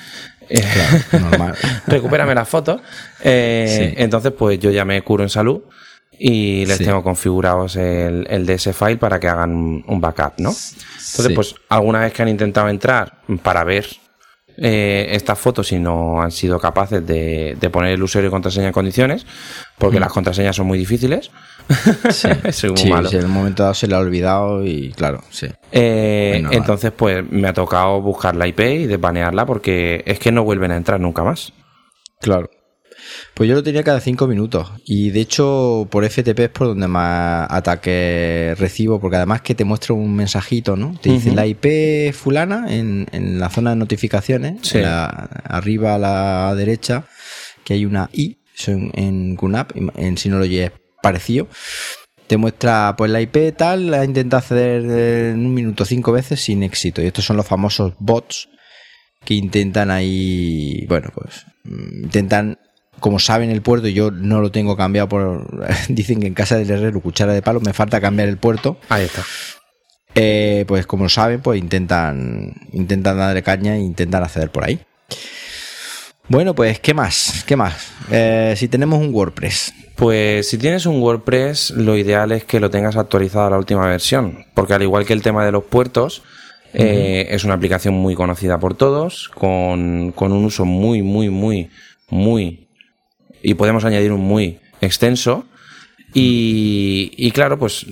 Claro, normal. [LAUGHS] Recupérame las fotos. Eh, entonces, pues yo ya me curo en salud y les tengo configurados el, el DS file para que hagan un backup, ¿no? Entonces, pues alguna vez que han intentado entrar para ver eh, estas fotos y no han sido capaces de, poner el usuario y contraseña en condiciones, porque hmm. las contraseñas son muy difíciles, [LAUGHS] Sí, en el momento dado se le ha olvidado y claro, sí. Eh, entonces, pues me ha tocado buscar la IP y desbanearla porque es que no vuelven a entrar nunca más. Claro. Pues yo lo tenía cada cinco minutos y de hecho por FTP es por donde más ataques recibo porque además que te muestra un mensajito, ¿no? Te dice la IP fulana en, la zona de notificaciones, arriba a la derecha, que hay una I en, en QNAP, en, si no lo lleves parecido. Te muestra pues la IP tal, ha intentado acceder en un minuto cinco veces sin éxito. Y estos son los famosos bots que intentan ahí, bueno, pues intentan, como saben el puerto, yo no lo tengo cambiado por, [LAUGHS] dicen que en casa del herrero cuchara de palo, me falta cambiar el puerto. Ahí está. Eh, pues como saben, pues intentan, intentan darle caña e intentan acceder por ahí. Bueno, pues, ¿qué más? ¿Qué más? Eh, si tenemos un WordPress. Pues si tienes un WordPress, lo ideal es que lo tengas actualizado a la última versión, porque al igual que el tema de los puertos, eh, es una aplicación muy conocida por todos, con, con, un uso muy, muy, muy, muy, y podemos añadir un muy extenso. Y, y, claro, pues,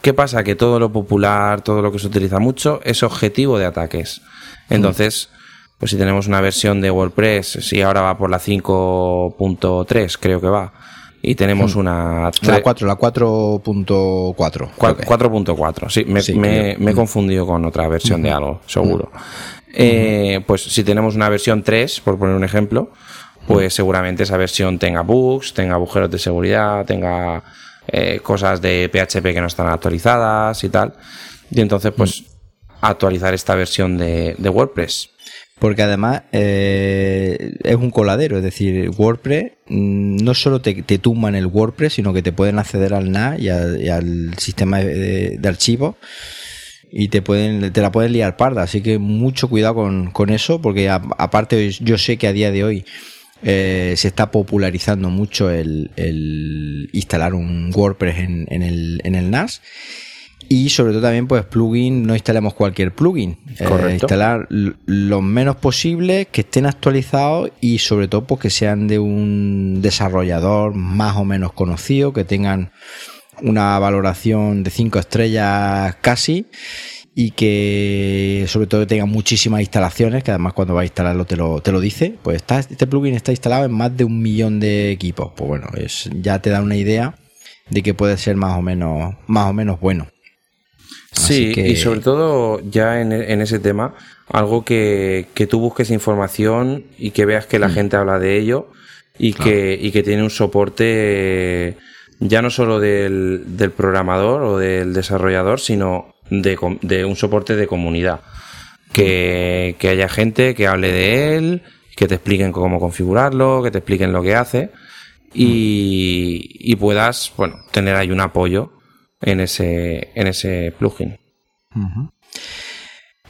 ¿qué pasa? Que todo lo popular, todo lo que se utiliza mucho, es objetivo de ataques. Entonces, pues si tenemos una versión de WordPress, si ahora va por la 5.3, creo que va, y tenemos hmm. una... La 4, la 4.4. 4.4, sí, me, me, he confundido con otra versión de algo, seguro. Eh, pues si tenemos una versión 3, por poner un ejemplo, pues seguramente esa versión tenga bugs, tenga agujeros de seguridad, tenga eh, cosas de PHP que no están actualizadas y tal. Y entonces, pues actualizar esta versión de, WordPress. Porque además eh, es un coladero, es decir, WordPress mm, no solo te, te tumban el WordPress, sino que te pueden acceder al NAS y, al sistema de, archivos y te pueden te la pueden liar parda. Así que mucho cuidado con, eso, porque aparte yo sé que a día de hoy eh, se está popularizando mucho el, instalar un WordPress en, el, en el NAS. Y sobre todo también, pues plugin, no instalemos cualquier plugin. Eh, instalar lo menos posible, que estén actualizados y sobre todo pues que sean de un desarrollador más o menos conocido, que tengan una valoración de 5 estrellas casi y que sobre todo tenga muchísimas instalaciones, que además cuando va a instalarlo te lo, te lo dice, pues está, este plugin está instalado en más de un millón de equipos. Pues bueno, es, ya te da una idea de que puede ser más o menos, más o menos bueno. Sí, y sobre todo ya en, ese tema, algo que, que, tú busques información y que veas que la mm. gente habla de ello y, que, y que tiene un soporte ya no solo del, del programador o del desarrollador, sino de, un soporte de comunidad. Que, haya gente que hable de él, que te expliquen cómo configurarlo, que te expliquen lo que hace y, puedas, bueno, tener ahí un apoyo en ese, en ese plugin.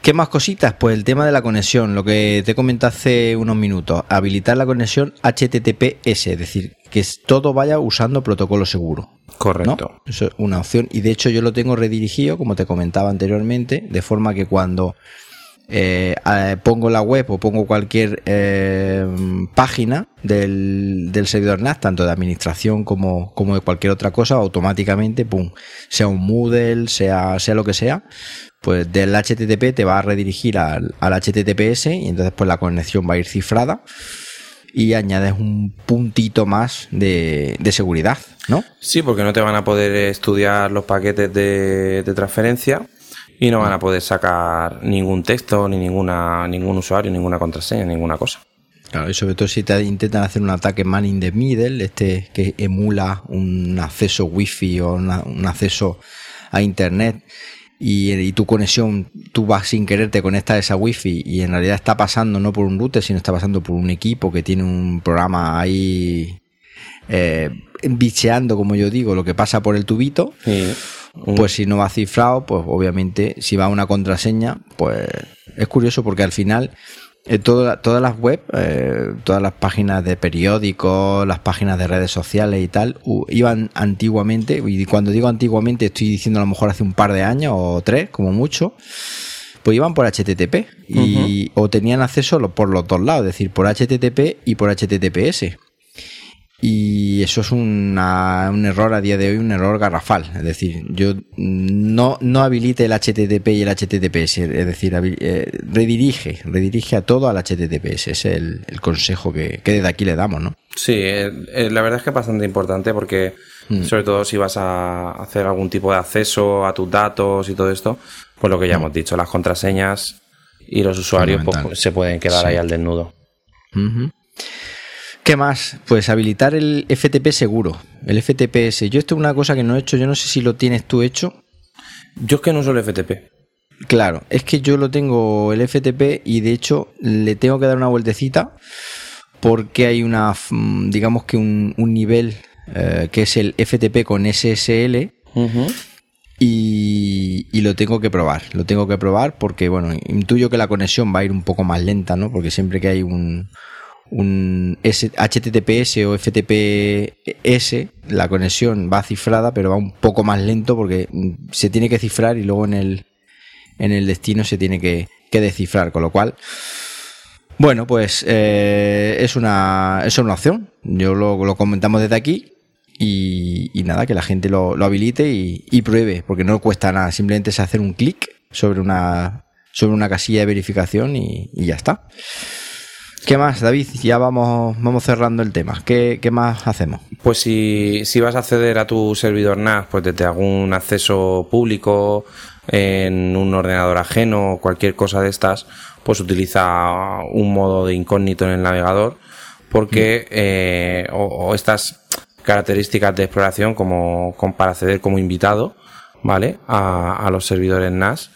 ¿Qué más cositas? Pues el tema de la conexión, lo que te comenté hace unos minutos, habilitar la conexión HTTPS, es decir, que todo vaya usando protocolo seguro. Correcto. Eso es una opción y de hecho yo lo tengo redirigido, como te comentaba anteriormente, de forma que cuando eh, pongo la web o pongo cualquier eh, página del, servidor NAS, tanto de administración como, como de cualquier otra cosa, automáticamente, pum, sea un Moodle, sea, sea lo que sea, pues del HTTP te va a redirigir al, HTTPS y entonces pues la conexión va a ir cifrada y añades un puntito más de, seguridad, ¿no? Sí, porque no te van a poder estudiar los paquetes de, transferencia y no van a poder sacar ningún texto, ni ninguna, ningún usuario, ninguna contraseña, ninguna cosa. Claro, y sobre todo si te intentan hacer un ataque man in the middle, este que emula un acceso wifi o un acceso a internet y, tu conexión, tú vas sin querer, te conectas a esa wifi y en realidad está pasando no por un router, sino está pasando por un equipo que tiene un programa ahí eh, bicheando, como yo digo, lo que pasa por el tubito. Pues si no va cifrado, pues obviamente si va una contraseña, pues es curioso porque al final eh, todas las web, eh, todas las páginas de periódicos, las páginas de redes sociales y tal, iban antiguamente, y cuando digo antiguamente estoy diciendo a lo mejor hace un par de años o tres, como mucho, pues iban por HTTP y, o tenían acceso por los dos lados, es decir, por HTTP y por HTTPS. Y eso es un error a día de hoy, un error garrafal. Es decir, yo no, no habilite el HTTP y el HTTPS, es decir, eh, redirige, redirige a todo al HTTPS. Ese es el, consejo que, desde aquí le damos, ¿no? Sí, eh, eh, la verdad es que es bastante importante porque, mm. sobre todo si vas a hacer algún tipo de acceso a tus datos y todo esto, pues lo que ya mm. hemos dicho, las contraseñas y los usuarios pues, se pueden quedar ahí al desnudo. ¿Qué más? Pues habilitar el FTP seguro, el FTPS. Yo esto es una cosa que no he hecho, yo no sé si lo tienes tú hecho. Yo es que no uso el FTP. Claro, es que yo lo tengo el FTP y de hecho le tengo que dar una vueltecita porque hay una, digamos que un, nivel eh, que es el FTP con SSL y, y, lo tengo que probar. Lo tengo que probar porque, bueno, intuyo que la conexión va a ir un poco más lenta, ¿no? Porque siempre que hay un, un HTTPS o FTPS, la conexión va cifrada, pero va un poco más lento porque se tiene que cifrar y luego en el, en el destino se tiene que, descifrar, con lo cual, bueno, pues eh, es, una, es una opción. Yo lo, comentamos desde aquí y, nada, que la gente lo, habilite y, pruebe, porque no cuesta nada, simplemente es hacer un clic sobre una, sobre una casilla de verificación y ya está. ¿Qué más, David? Ya vamos, vamos cerrando el tema. ¿Qué, más hacemos? Pues si, vas a acceder a tu servidor NAS, pues desde algún acceso público, en un ordenador ajeno, cualquier cosa de estas, pues utiliza un modo de incógnito en el navegador, porque, eh, o, estas características de exploración como, para acceder como invitado, ¿vale? A los servidores NAS,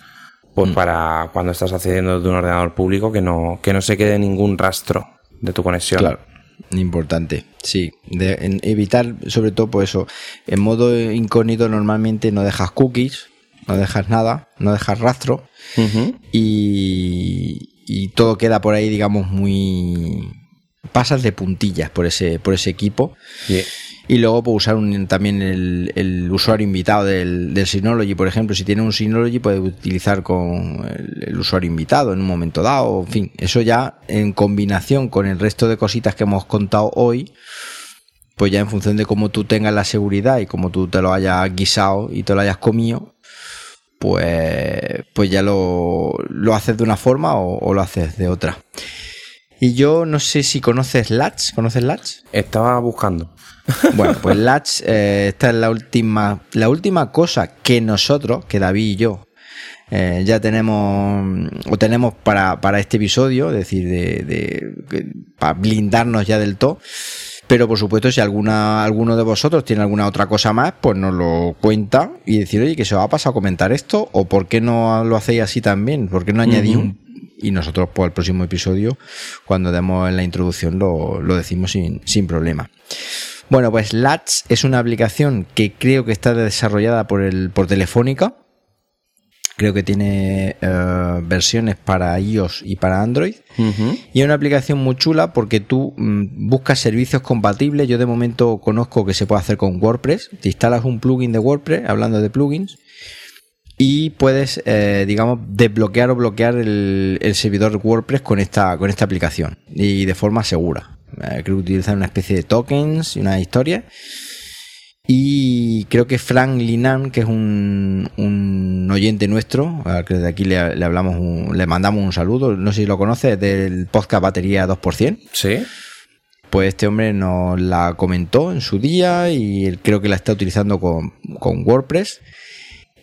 pues para cuando estás accediendo de un ordenador público que no, que no se quede ningún rastro de tu conexión. Claro. Importante, sí. De, evitar, sobre todo, por pues eso. En modo incógnito, normalmente no dejas cookies, no dejas nada, no dejas rastro. y, y, todo queda por ahí, digamos, muy. Pasas de puntillas por ese, por ese equipo. Y luego pues, usar también el, usuario invitado del, Synology, por ejemplo. Si tiene un Synology, puede utilizar con el, usuario invitado en un momento dado. En fin, eso ya en combinación con el resto de cositas que hemos contado hoy, pues ya en función de cómo tú tengas la seguridad y cómo tú te lo hayas guisado y te lo hayas comido, pues, pues ya lo, lo haces de una forma o, o lo haces de otra. Y yo no sé si conoces Latch. ¿Conoces Latch? Estaba buscando. [LAUGHS] Bueno, pues Latch, eh, esta es la última, la última cosa que nosotros, que David y yo, eh, ya tenemos o tenemos para, este episodio, es decir, de, para blindarnos ya del todo. Pero por supuesto, si alguna, alguno de vosotros tiene alguna otra cosa más, pues nos lo cuenta y decir, oye, que se va a pasar a comentar esto, o por qué no lo hacéis así también, por qué no añadís un y nosotros pues, el próximo episodio, cuando demos en la introducción, lo, decimos sin, sin problema. Bueno, pues Latch es una aplicación que creo que está desarrollada por, el, por Telefónica. Creo que tiene eh, versiones para iOS y para Android. Y es una aplicación muy chula porque tú mm, buscas servicios compatibles. Yo de momento conozco que se puede hacer con WordPress. Te instalas un plugin de WordPress, hablando de plugins, y puedes, eh, digamos, desbloquear o bloquear el, el, servidor WordPress con esta, con esta aplicación y de forma segura. Eh, creo que utilizan una especie de tokens y una historia. Y creo que Frank Linan, que es un, un oyente nuestro, que de aquí le, hablamos, le mandamos un saludo, no sé si lo conoce, del podcast Batería 2%. Sí. Pues este hombre nos la comentó en su día y él creo que la está utilizando con, con WordPress.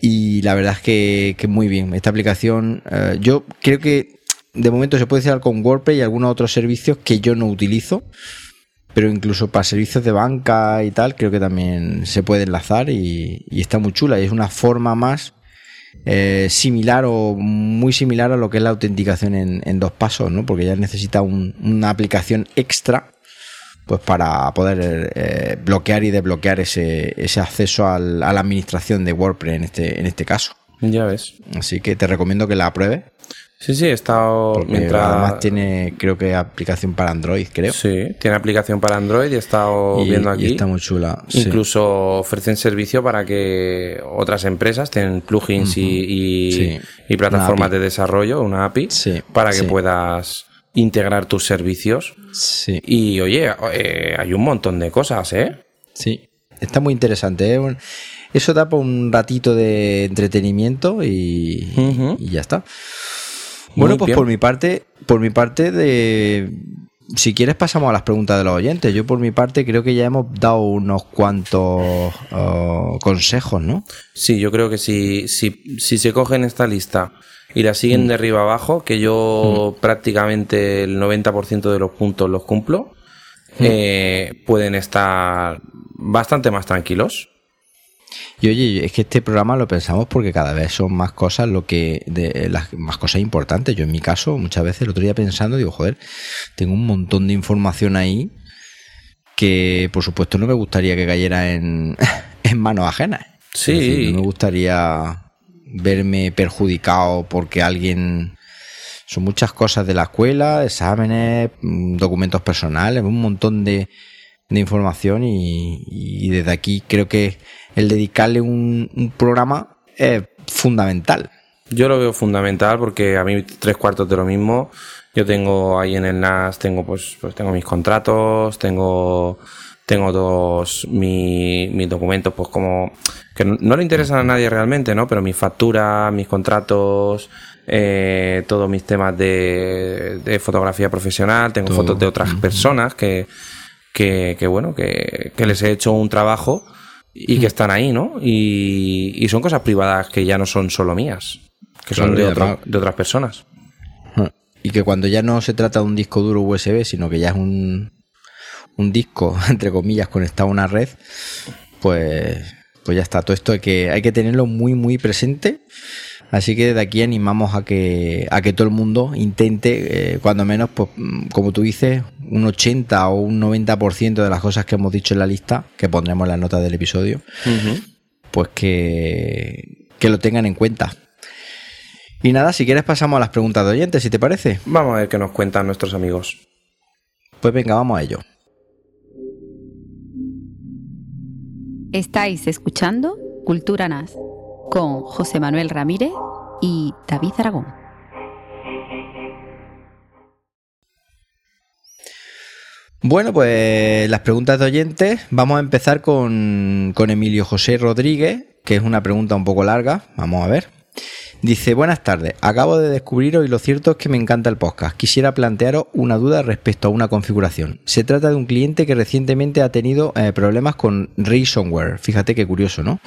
Y la verdad es que, que muy bien. Esta aplicación, eh, yo creo que de momento se puede instalar con WordPress y algunos otros servicios que yo no utilizo. Pero incluso para servicios de banca y tal, creo que también se puede enlazar y, está muy chula. Y es una forma más eh, similar o muy similar a lo que es la autenticación en, dos pasos, ¿no? Porque ya necesita una aplicación extra pues para poder eh, bloquear y desbloquear ese, ese acceso al, a la administración de WordPress en este, en este caso. Ya ves. Así que te recomiendo que la pruebes. Sí, sí, he estado. mientras... Además tiene, creo que aplicación para Android, creo. Sí, tiene aplicación para Android y he estado viendo aquí. Y está muy chula. Incluso ofrecen servicio para que otras empresas tienen plugins y, y, plataformas de desarrollo, una API, para que puedas integrar tus servicios. Sí. Y oye, eh, hay un montón de cosas, ¿eh? Sí, está muy interesante. ¿eh? Eso da por un ratito de entretenimiento y, ya está. Bueno, pues por mi parte, por mi parte de si quieres pasamos a las preguntas de los oyentes. Yo por mi parte creo que ya hemos dado unos cuantos uh, consejos, ¿no? Sí, yo creo que si, si, si se cogen esta lista y la siguen mm. de arriba abajo, que yo mm. prácticamente el 90% de los puntos los cumplo, mm. eh, pueden estar bastante más tranquilos. Y oye, es que este programa lo pensamos porque cada vez son más cosas lo que de las más cosas importantes. Yo en mi caso, muchas veces el otro día pensando, digo, joder, tengo un montón de información ahí que por supuesto no me gustaría que cayera en, [LAUGHS] en manos ajenas. Sí. no me gustaría verme perjudicado porque alguien... Son muchas cosas de la escuela, exámenes, mm, documentos personales, un montón de, de información y, desde aquí creo que el dedicarle un, programa es fundamental. Yo lo veo fundamental porque a mí tres cuartos de lo mismo. Yo tengo ahí en el NAS, tengo pues, pues tengo mis contratos, tengo tengo todos mis documentos, pues como que no, le interesan a nadie realmente, ¿no? Pero mis facturas, mis contratos, eh, todos mis temas de, fotografía profesional, tengo fotos de otras personas que, que, bueno, que, les he hecho un trabajo y que están ahí, ¿no? Y, son cosas privadas que ya no son solo mías, que son de, de otras personas. Y que cuando ya no se trata de un disco duro USB, sino que ya es un, un disco, [LAUGHS] entre comillas, conectado a una red, pues, pues ya está. Todo esto hay que, hay que tenerlo muy, muy presente. Así que de aquí animamos a que, a que todo el mundo intente, eh, cuando menos, pues, mm, como tú dices, un 80 o un 90% de las cosas que hemos dicho en la lista, que pondremos en la nota del episodio, pues que, que lo tengan en cuenta. Y nada, si quieres pasamos a las preguntas de oyentes, si te parece. Vamos a ver qué nos cuentan nuestros amigos. Pues venga, vamos a ello. Estáis escuchando Cultura NAS con José Manuel Ramírez y David Aragón. Bueno, pues las preguntas de oyentes. Vamos a empezar con, con Emilio José Rodríguez, que es una pregunta un poco larga. Vamos a ver. Dice, buenas tardes, acabo de descubriros y lo cierto es que me encanta el podcast. Quisiera plantearos una duda respecto a una configuración. Se trata de un cliente que recientemente ha tenido eh, problemas con ransomware. Fíjate qué curioso, ¿no?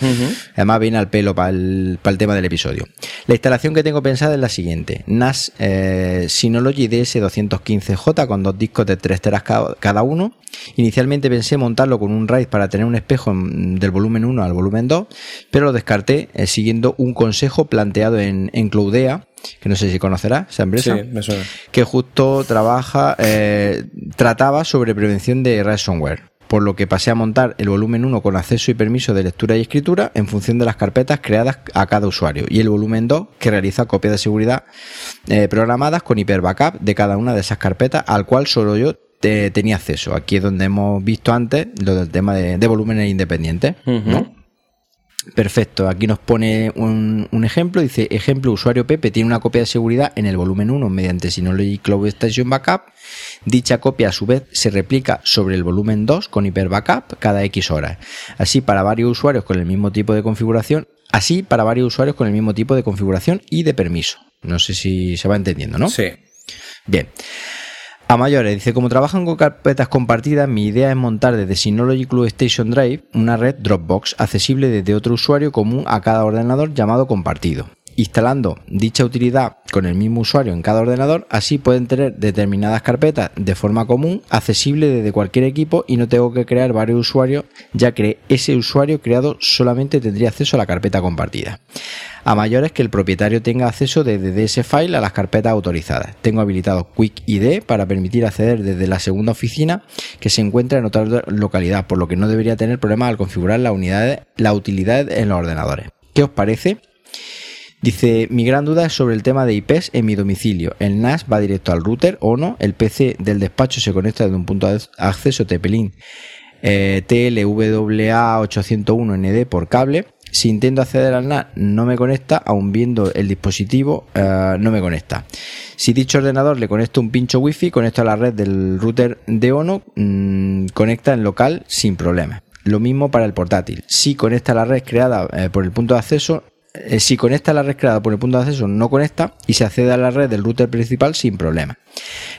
Además viene al pelo para el, tema del episodio. La instalación que tengo pensada es la siguiente. NAS eh, Synology DS215J con dos discos de 3 teras cada uno Inicialmente pensé montarlo con un RAID para tener un espejo del volumen 1 al volumen 2, pero lo descarté eh, siguiendo un consejo planteado en, Cloudea, que no sé si conocerá esa empresa, que justo trabaja, eh, trataba sobre prevención de ransomware por lo que pasé a montar el volumen 1 con acceso y permiso de lectura y escritura en función de las carpetas creadas a cada usuario y el volumen 2 que realiza copias de seguridad eh, programadas con hiper backup de cada una de esas carpetas al cual solo yo tenía acceso. Aquí es donde hemos visto antes lo del tema de, volúmenes independientes. Perfecto, aquí nos pone un, ejemplo, dice ejemplo usuario Pepe tiene una copia de seguridad en el volumen 1 mediante Synology Cloud Station Backup. Dicha copia a su vez se replica sobre el volumen 2 con Hyper Backup cada X horas. Así para varios usuarios con el mismo tipo de configuración, así para varios usuarios con el mismo tipo de configuración y de permiso. No sé si se va entendiendo, ¿no? Sí. Bien. A mayores, dice, como trabajan con carpetas compartidas, mi idea es montar desde Synology Club Station Drive una red Dropbox accesible desde otro usuario común a cada ordenador llamado compartido. Instalando dicha utilidad con el mismo usuario en cada ordenador, así pueden tener determinadas carpetas de forma común, accesible desde cualquier equipo y no tengo que crear varios usuarios, ya que ese usuario creado solamente tendría acceso a la carpeta compartida. A mayores que el propietario tenga acceso desde ese file a las carpetas autorizadas. Tengo habilitado Quick ID para permitir acceder desde la segunda oficina que se encuentra en otra localidad, por lo que no debería tener problemas al configurar la unidad, la utilidad en los ordenadores. ¿Qué os parece? Dice, mi gran duda es sobre el tema de IPs en mi domicilio. El NAS va directo al router o no. El PC del despacho se conecta desde un punto de acceso TP-Link eh, TLWA801ND por cable. Si intento acceder al NAS no me conecta, aun viendo el dispositivo eh, no me conecta. Si dicho ordenador le conecto un pincho wifi, conecto a la red del router de ONO, mm, conecta en local sin problema. Lo mismo para el portátil. Si conecta a la red creada eh, por el punto de acceso, eh, si conecta la red creada por el punto de acceso, no conecta y se accede a la red del router principal sin problema.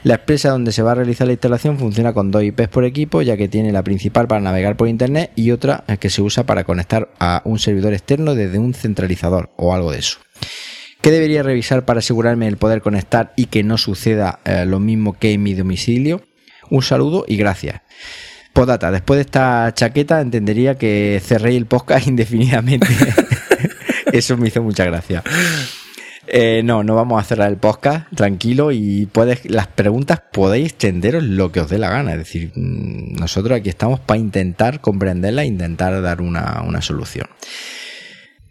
La empresa donde se va a realizar la instalación funciona con dos IPs por equipo, ya que tiene la principal para navegar por internet y otra que se usa para conectar a un servidor externo desde un centralizador o algo de eso. ¿Qué debería revisar para asegurarme el poder conectar y que no suceda eh, lo mismo que en mi domicilio? Un saludo y gracias. Podata, después de esta chaqueta entendería que cerré el podcast [LAUGHS] indefinidamente. [LAUGHS] Eso me hizo mucha gracia. Eh, no, no vamos a cerrar el podcast, tranquilo, y puedes, las preguntas podéis tenderos lo que os dé la gana. Es decir, mm, nosotros aquí estamos para intentar comprenderla e intentar dar una, solución.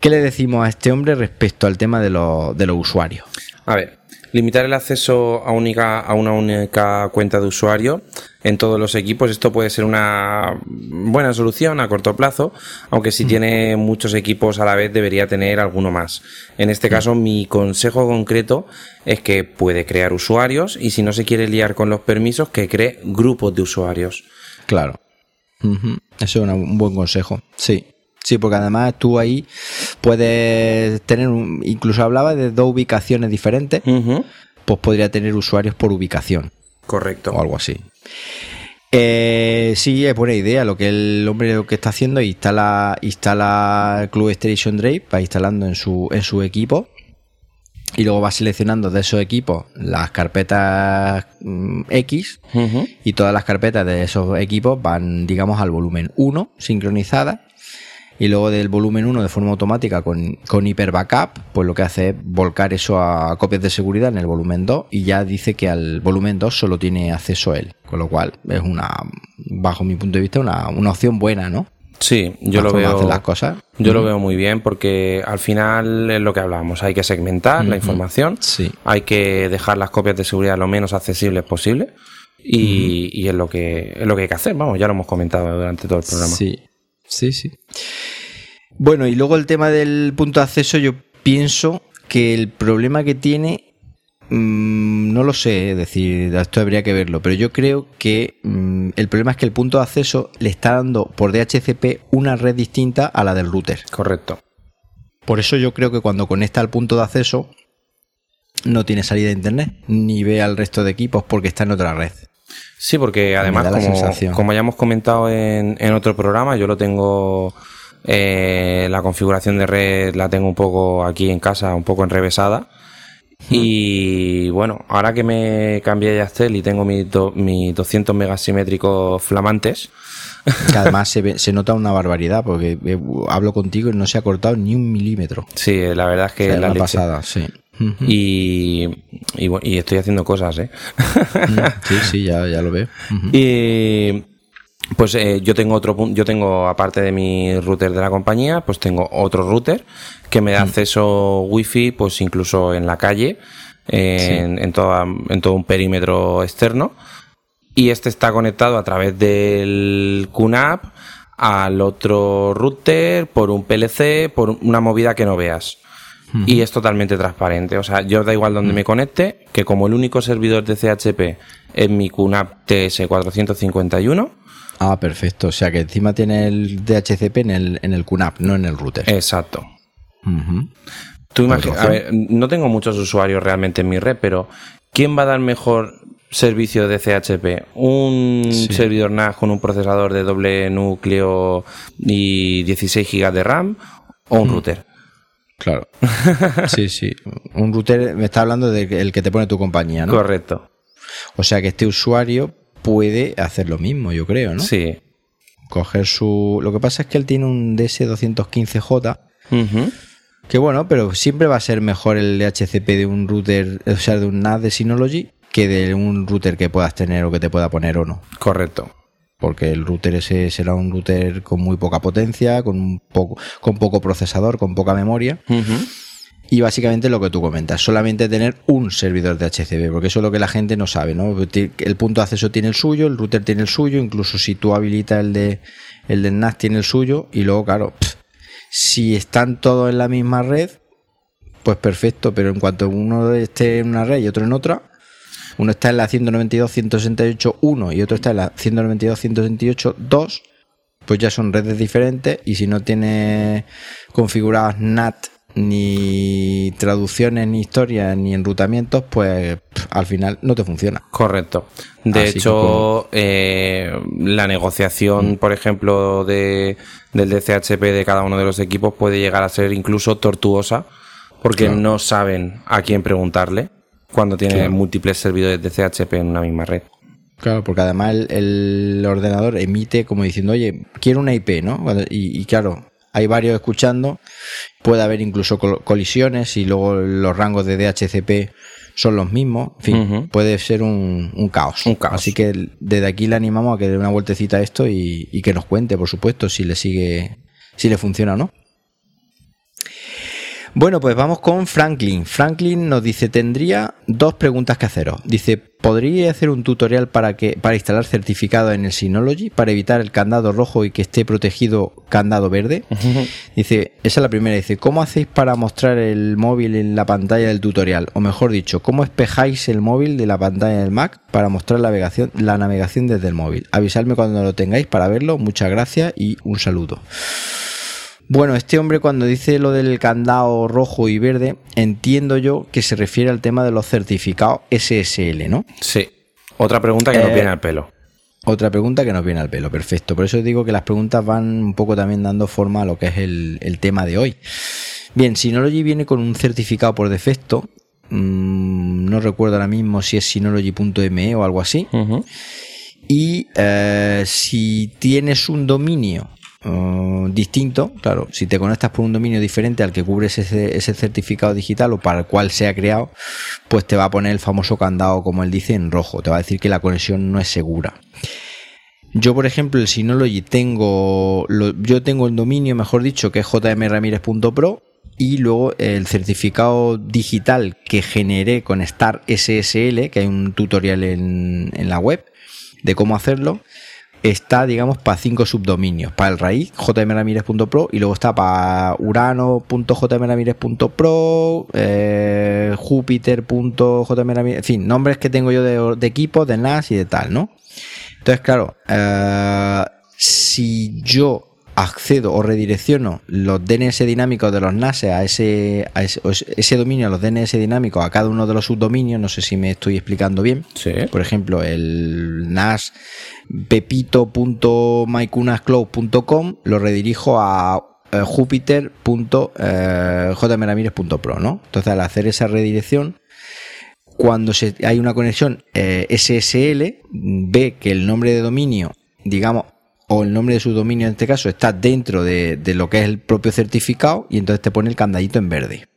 ¿Qué le decimos a este hombre respecto al tema de, de los usuarios? A ver, limitar el acceso a, única, a una única cuenta de usuario en todos los equipos. Esto puede ser una buena solución a corto plazo, aunque si mm. tiene muchos equipos a la vez debería tener alguno más. En este mm. caso, mi consejo concreto es que puede crear usuarios y si no se quiere liar con los permisos, que cree grupos de usuarios. Claro. Eso es un buen consejo. Sí. Sí, porque además tú ahí puedes tener, un, incluso hablaba de dos ubicaciones diferentes, pues podría tener usuarios por ubicación. Correcto. O algo así. Eh, sí, es buena idea. Lo que el hombre lo que está haciendo es instala, instala Club Station Drive, va instalando en su, en su equipo. Y luego va seleccionando de esos equipos las carpetas mm, X y todas las carpetas de esos equipos van, digamos, al volumen 1 sincronizadas y luego del volumen 1 de forma automática con, con Hyper Backup, pues lo que hace es volcar eso a copias de seguridad en el volumen 2 y ya dice que al volumen 2 solo tiene acceso él, con lo cual es una, bajo mi punto de vista, una, una opción buena, ¿no? Sí, yo lo veo. las cosas. Yo lo veo muy bien porque al final es lo que hablábamos. Hay que segmentar la información. Sí. Hay que dejar las copias de seguridad lo menos accesibles posible. Y, y es lo que es lo que hay que hacer. Vamos, ya lo hemos comentado durante todo el programa. Sí, sí, sí. Bueno, y luego el tema del punto de acceso, yo pienso que el problema que tiene, mm, no lo sé, es decir, esto habría que verlo, pero yo creo que mm, el problema es que el punto de acceso le está dando por DHCP una red distinta a la del router. Correcto. Por eso yo creo que cuando conecta al punto de acceso no tiene salida de internet, ni ve al resto de equipos porque está en otra red. Sí, porque además, como, como ya hemos comentado en, en otro programa, yo lo tengo. eh, la configuración de red la tengo un poco aquí en casa, un poco enrevesada. Y bueno, ahora que me cambié de Yastel y tengo mis do- mis 200 megas simétricos flamantes, [LAUGHS] Que además se, ve- se nota una barbaridad porque eh, hablo contigo y no se ha cortado ni un milímetro. sí, la verdad es que O sea, es la leche. pasada, sí. Y, y, estoy haciendo cosas, ¿eh? [LAUGHS] Sí, sí, ya, ya lo veo. Y pues eh, yo tengo otro punto, yo tengo aparte de mi router de la compañía, pues tengo otro router que me da acceso wifi, pues incluso en la calle, en, en, toda- en todo un perímetro externo. Y este está conectado a través del QNAP al otro router por un PLC, por una movida que no veas. Y es totalmente transparente. O sea, yo da igual donde me conecte, que como el único servidor de CHP es mi QNAP TS451, Ah, perfecto. O sea que encima tiene el DHCP en el, en el QNAP, no en el router. exacto. Tú imagi- a ver, no tengo muchos usuarios realmente en mi red, pero ¿quién va a dar mejor servicio de CHP? ¿Un Sí. servidor NAS con un procesador de doble núcleo y 16 GB de RAM o Mm. un router? Claro. [LAUGHS] Sí, sí. Un router, me está hablando del que te pone tu compañía, ¿no? Correcto. O sea que este usuario puede hacer lo mismo, yo creo, ¿no? Sí. Coger su. Lo que pasa es que él tiene un DS215J. Ujú. Que bueno, pero siempre va a ser mejor el DHCP de un router, o sea, de un NAS de Synology, que de un router que puedas tener o que te pueda poner o no. Correcto. Porque el router ese será un router con muy poca potencia, con un poco, con poco procesador, con poca memoria. Y básicamente lo que tú comentas, solamente tener un servidor de HCP, porque eso es lo que la gente no sabe, ¿no? El punto de acceso tiene el suyo, el router tiene el suyo, incluso si tú habilitas el de el del NAS tiene el suyo, y luego, claro, pff, si están todos en la misma red, pues perfecto, pero en cuanto uno esté en una red y otro en otra, uno está en la 192.168.1 y otro está en la 192.168.2, pues ya son redes diferentes y si no tiene configuradas NAT ni traducciones ni historias ni enrutamientos, pues pff, al final no te funciona. Correcto. De Así hecho, eh, la negociación, por ejemplo, de, del DCHP de cada uno de los equipos puede llegar a ser incluso tortuosa porque Claro. no saben a quién preguntarle cuando Claro. múltiples servidores de CHP en una misma red. Claro, porque además el, el ordenador emite como diciendo, oye, quiero una IP, ¿no? Y, y claro, hay varios escuchando, puede haber incluso col- colisiones y luego los rangos de DHCP son los mismos, en fin, puede ser un, un caos. Un caos. Así que desde aquí le animamos a que dé una vueltecita a esto y, y que nos cuente, por supuesto, si le sigue, si le funciona o no. Bueno, pues vamos con Franklin. Franklin nos dice, tendría dos preguntas que haceros. Dice, ¿podría hacer un tutorial para que para instalar certificado en el Synology para evitar el candado rojo y que esté protegido candado verde? Dice, esa es la primera. Dice, ¿cómo hacéis para mostrar el móvil en la pantalla del tutorial? O mejor dicho, ¿cómo espejáis el móvil de la pantalla del Mac para mostrar la navegación, la navegación desde el móvil? Avisadme cuando lo tengáis para verlo. Muchas gracias y un saludo. Bueno, este hombre cuando dice lo del candado rojo y verde, entiendo yo que se refiere al tema de los certificados SSL, ¿no? Sí. Otra pregunta que nos Eh, viene al pelo. Otra pregunta que nos viene al pelo, perfecto. Por eso digo que las preguntas van un poco también dando forma a lo que es el, el tema de hoy. Bien, Synology viene con un certificado por defecto. Mm, no recuerdo ahora mismo si es synology.me o algo así. Y eh, si tienes un dominio uh, distinto, claro, si te conectas por un dominio diferente al que cubre ese, certificado digital o para el cual se ha creado, pues te va a poner el famoso candado, como él dice, en rojo. Te va a decir que la conexión no es segura. Yo, por ejemplo, el Synology tengo, yo tengo el dominio, mejor dicho, que es jmramirez.pro y luego el certificado digital que generé con Star SSL, que hay un tutorial en la web de cómo hacerlo está, digamos, para cinco subdominios. Para el raíz, jmramirez.pro y luego está para urano.jmramirez.pro, eh, en fin, nombres que tengo yo de, de equipos, de NAS y de tal, ¿no? Entonces, claro, eh, si yo accedo o redirecciono los DNS dinámicos de los NAS a ese, a ese, dominio, a los DNS dinámicos, a cada uno de los subdominios, no sé si me estoy explicando bien. Por ejemplo, el NAS pepito.mycunascloud.com lo redirijo a eh, jupiter.jmramirez.pro, ¿no? Entonces, al hacer esa redirección, cuando se, hay una conexión eh, SSL, ve que el nombre de dominio, digamos, o el nombre de su dominio en este caso está dentro de, lo que es el propio certificado y entonces te pone el candadito en verde.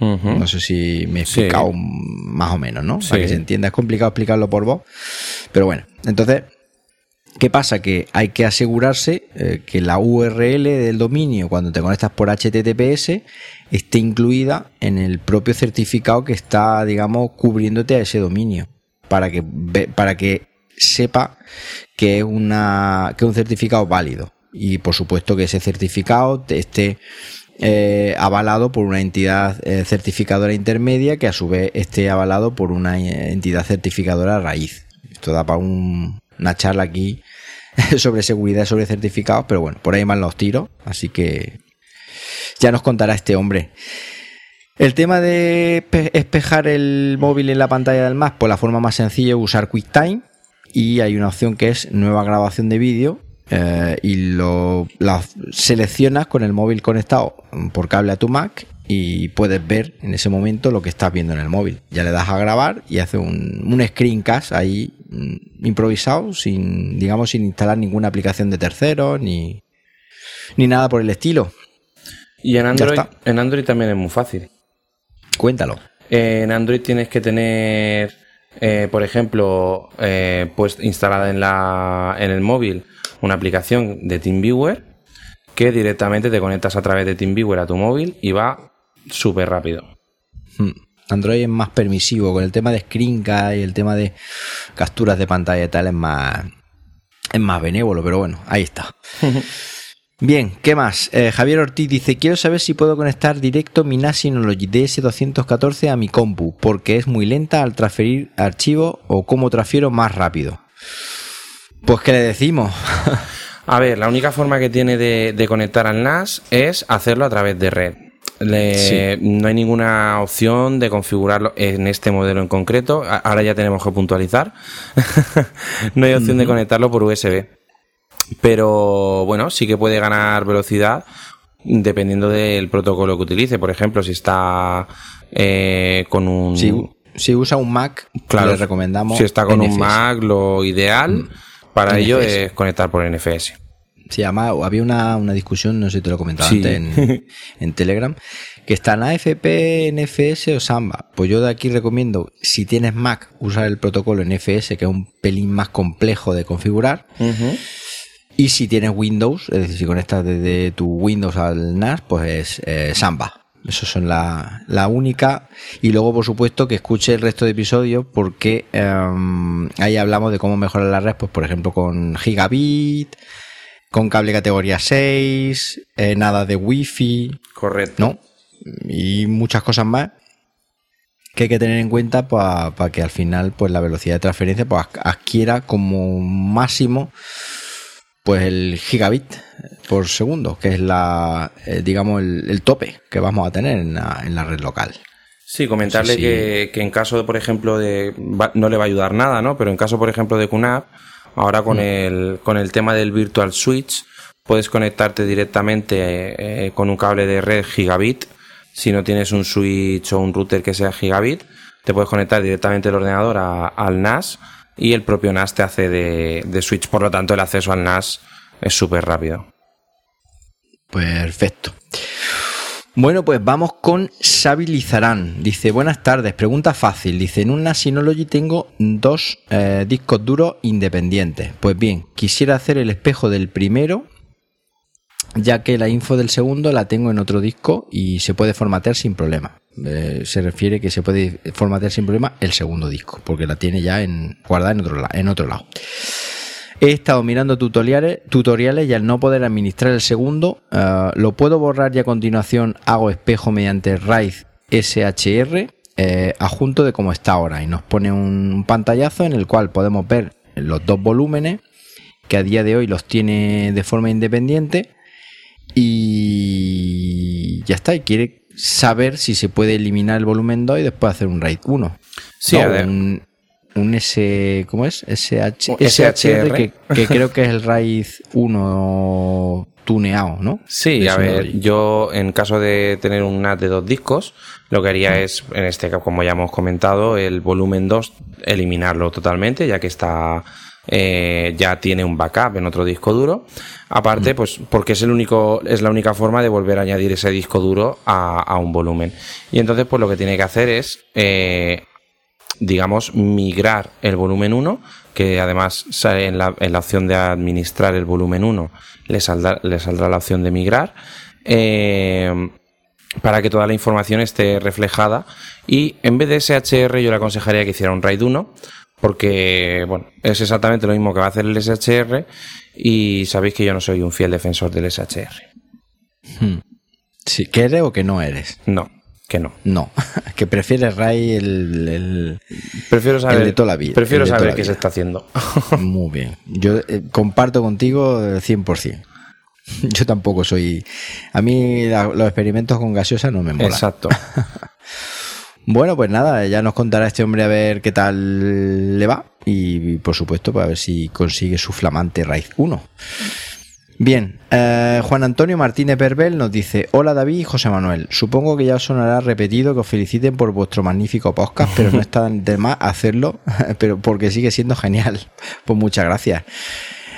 No sé si me he explicado más o menos, ¿no? Para que se entienda. Es complicado explicarlo por voz. Pero bueno, entonces, ¿qué pasa? Que hay que asegurarse eh, que la URL del dominio, cuando te conectas por HTTPS, esté incluida en el propio certificado que está, digamos, cubriéndote a ese dominio. Para que, para que sepa que es, una, que un certificado válido. Y por supuesto que ese certificado esté eh, avalado por una entidad eh, certificadora intermedia que a su vez esté avalado por una entidad certificadora raíz. Esto da para una charla aquí [LAUGHS] sobre seguridad, sobre certificados, pero bueno, por ahí más los tiros, así que ya nos contará este hombre. El tema de espejar el móvil en la pantalla del Mac, pues la forma más sencilla es usar QuickTime y hay una opción que es nueva grabación de vídeo eh, y lo la seleccionas con el móvil conectado por cable a tu Mac y puedes ver en ese momento lo que estás viendo en el móvil. Ya le das a grabar y hace un, un screencast ahí mm, improvisado, sin, digamos, sin instalar ninguna aplicación de terceros ni, ni nada por el estilo. Y en Android, en Android también es muy fácil. Cuéntalo. En Android tienes que tener eh, por ejemplo, eh, pues instalada en, la, en el móvil una aplicación de TeamViewer que directamente te conectas a través de TeamViewer a tu móvil y va súper rápido. Hmm. Android es más permisivo con el tema de screencast y el tema de capturas de pantalla y tal es más es más benévolo, pero bueno, ahí está. [LAUGHS] Bien, ¿qué más? Eh, Javier Ortiz dice, quiero saber si puedo conectar directo mi NAS Synology DS214 a mi compu, porque es muy lenta al transferir archivos o cómo transfiero más rápido. Pues, ¿qué le decimos? [LAUGHS] a ver, la única forma que tiene de, conectar al NAS es hacerlo a través de red. No hay ninguna opción de configurarlo en este modelo en concreto. Ahora ya tenemos que puntualizar. [LAUGHS] no hay opción de conectarlo por USB. Pero bueno, sí que puede ganar velocidad dependiendo del protocolo que utilice. Por ejemplo, si está eh, con un. Si, usa un Mac, claro, le recomendamos. Si está con un Mac, lo ideal mm. para ello es conectar por NFS. Se llama, había una, discusión, no sé si te lo comentaba antes en, [LAUGHS] en, Telegram, que está en AFP, NFS o Samba. Pues yo de aquí recomiendo, si tienes Mac, usar el protocolo NFS, que es un pelín más complejo de configurar. Y si tienes Windows, es decir, si conectas desde tu Windows al NAS, pues es eh, Samba. Eso son la, la, única. Y luego, por supuesto, que escuche el resto de episodios porque em, ahí hablamos de cómo mejorar la red, pues por ejemplo con gigabit, con cable categoría 6, eh, nada de wifi. Correcto. ¿No? Y muchas cosas más que hay que tener en cuenta para que al final pues la velocidad de transferencia pues adquiera como máximo pues el gigabit por segundo, que es la, eh, digamos, el, tope que vamos a tener en la, red local. Sí, comentarle Que, en caso de, por ejemplo, de no le va a ayudar nada, ¿no? Pero en caso, por ejemplo, de QNAP, ahora con mm. el con el tema del Virtual Switch, puedes conectarte directamente eh, con un cable de red gigabit. Si no tienes un switch o un router que sea gigabit, te puedes conectar directamente el ordenador al NAS y el propio NAS te hace de, switch. Por lo tanto, el acceso al NAS es súper rápido. Perfecto. Bueno, pues vamos con Xavi Lizarán. Dice, buenas tardes, pregunta fácil. Dice, en una Synology tengo dos eh, discos duros independientes. Pues bien, quisiera hacer el espejo del primero, ya que la info del segundo la tengo en otro disco y se puede formatear sin problema. Eh, se refiere que se puede formatear sin problema el segundo disco, porque la tiene ya en, guardada en otro, en otro lado. He estado mirando tutoriales, tutoriales y al no poder administrar el segundo, eh, lo puedo borrar y a continuación hago espejo mediante RAID SHR eh, adjunto de cómo está ahora y nos pone un pantallazo en el cual podemos ver los dos volúmenes que a día de hoy los tiene de forma independiente y ya está y quiere saber si se puede eliminar el volumen 2 y después hacer un RAID 1 Sí, No, a ver. un, un S ¿cómo es? SH, SHR que, que creo que es el RAID 1 tuneado, ¿no? Sí, De a ver, yo en caso de tener un NAT de dos discos, lo que haría es, en este caso, como ya hemos comentado, el volumen 2, eliminarlo totalmente, ya que está, eh, ya tiene un backup en otro disco duro. Aparte, pues, porque es el único, es la única forma de volver a añadir ese disco duro a, a un volumen. Y entonces, pues lo que tiene que hacer es, eh, digamos, migrar el volumen 1, que además sale en la, en la opción de administrar el volumen 1, le saldrá, le saldrá la opción de migrar, eh, para que toda la información esté reflejada. Y en vez de SHR, yo le aconsejaría que hiciera un RAID 1, porque, bueno, es exactamente lo mismo que va a hacer el SHR, y sabéis que yo no soy un fiel defensor del SHR. Sí, ¿que eres o que no eres? No, que no. No, [LAUGHS] que prefieres RAID el, el- Prefiero saber, El de toda la vida, Prefiero saber qué se está haciendo. [LAUGHS] [LAUGHS] Muy bien. Yo eh, comparto contigo el 100%. Yo tampoco soy... A mí la- los experimentos con gaseosa no me molan. Exacto. Bueno, pues nada, ya nos contará este hombre a ver qué tal le va y, por supuesto, para ver si consigue su flamante RAID 1. Bien, eh, Juan Antonio Martínez Berbel nos dice, hola David y José Manuel, supongo que ya os sonará repetido que os feliciten por vuestro magnífico podcast, pero no está de más hacerlo, [LAUGHS] pero porque sigue siendo genial. Pues muchas gracias.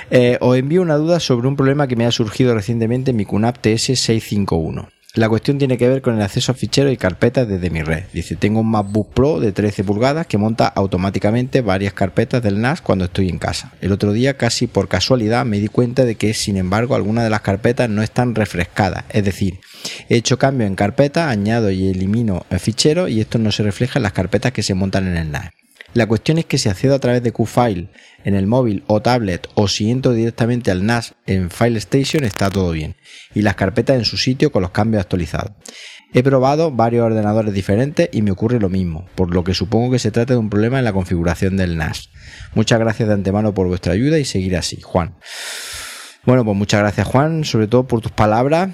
Eh, os envío una duda sobre un problema que me ha surgido recientemente en mi QNAP TS651. La cuestión tiene que ver con el acceso a ficheros y carpetas desde mi red. Dice, tengo un MacBook Pro de 13 pulgadas que monta automáticamente varias carpetas del NAS cuando estoy en casa. El otro día, casi por casualidad, me di cuenta de que, sin embargo, algunas de las carpetas no están refrescadas. Es decir, he hecho cambio en carpeta, añado y elimino el fichero y esto no se refleja en las carpetas que se montan en el NAS. La cuestión es que si accedo a través de QFile en el móvil o tablet o si entro directamente al NAS en File Station está todo bien y las carpetas en su sitio con los cambios actualizados. He probado varios ordenadores diferentes y me ocurre lo mismo, por lo que supongo que se trata de un problema en la configuración del NAS. Muchas gracias de antemano por vuestra ayuda y seguir así, Juan. Bueno, pues muchas gracias Juan, sobre todo por tus palabras.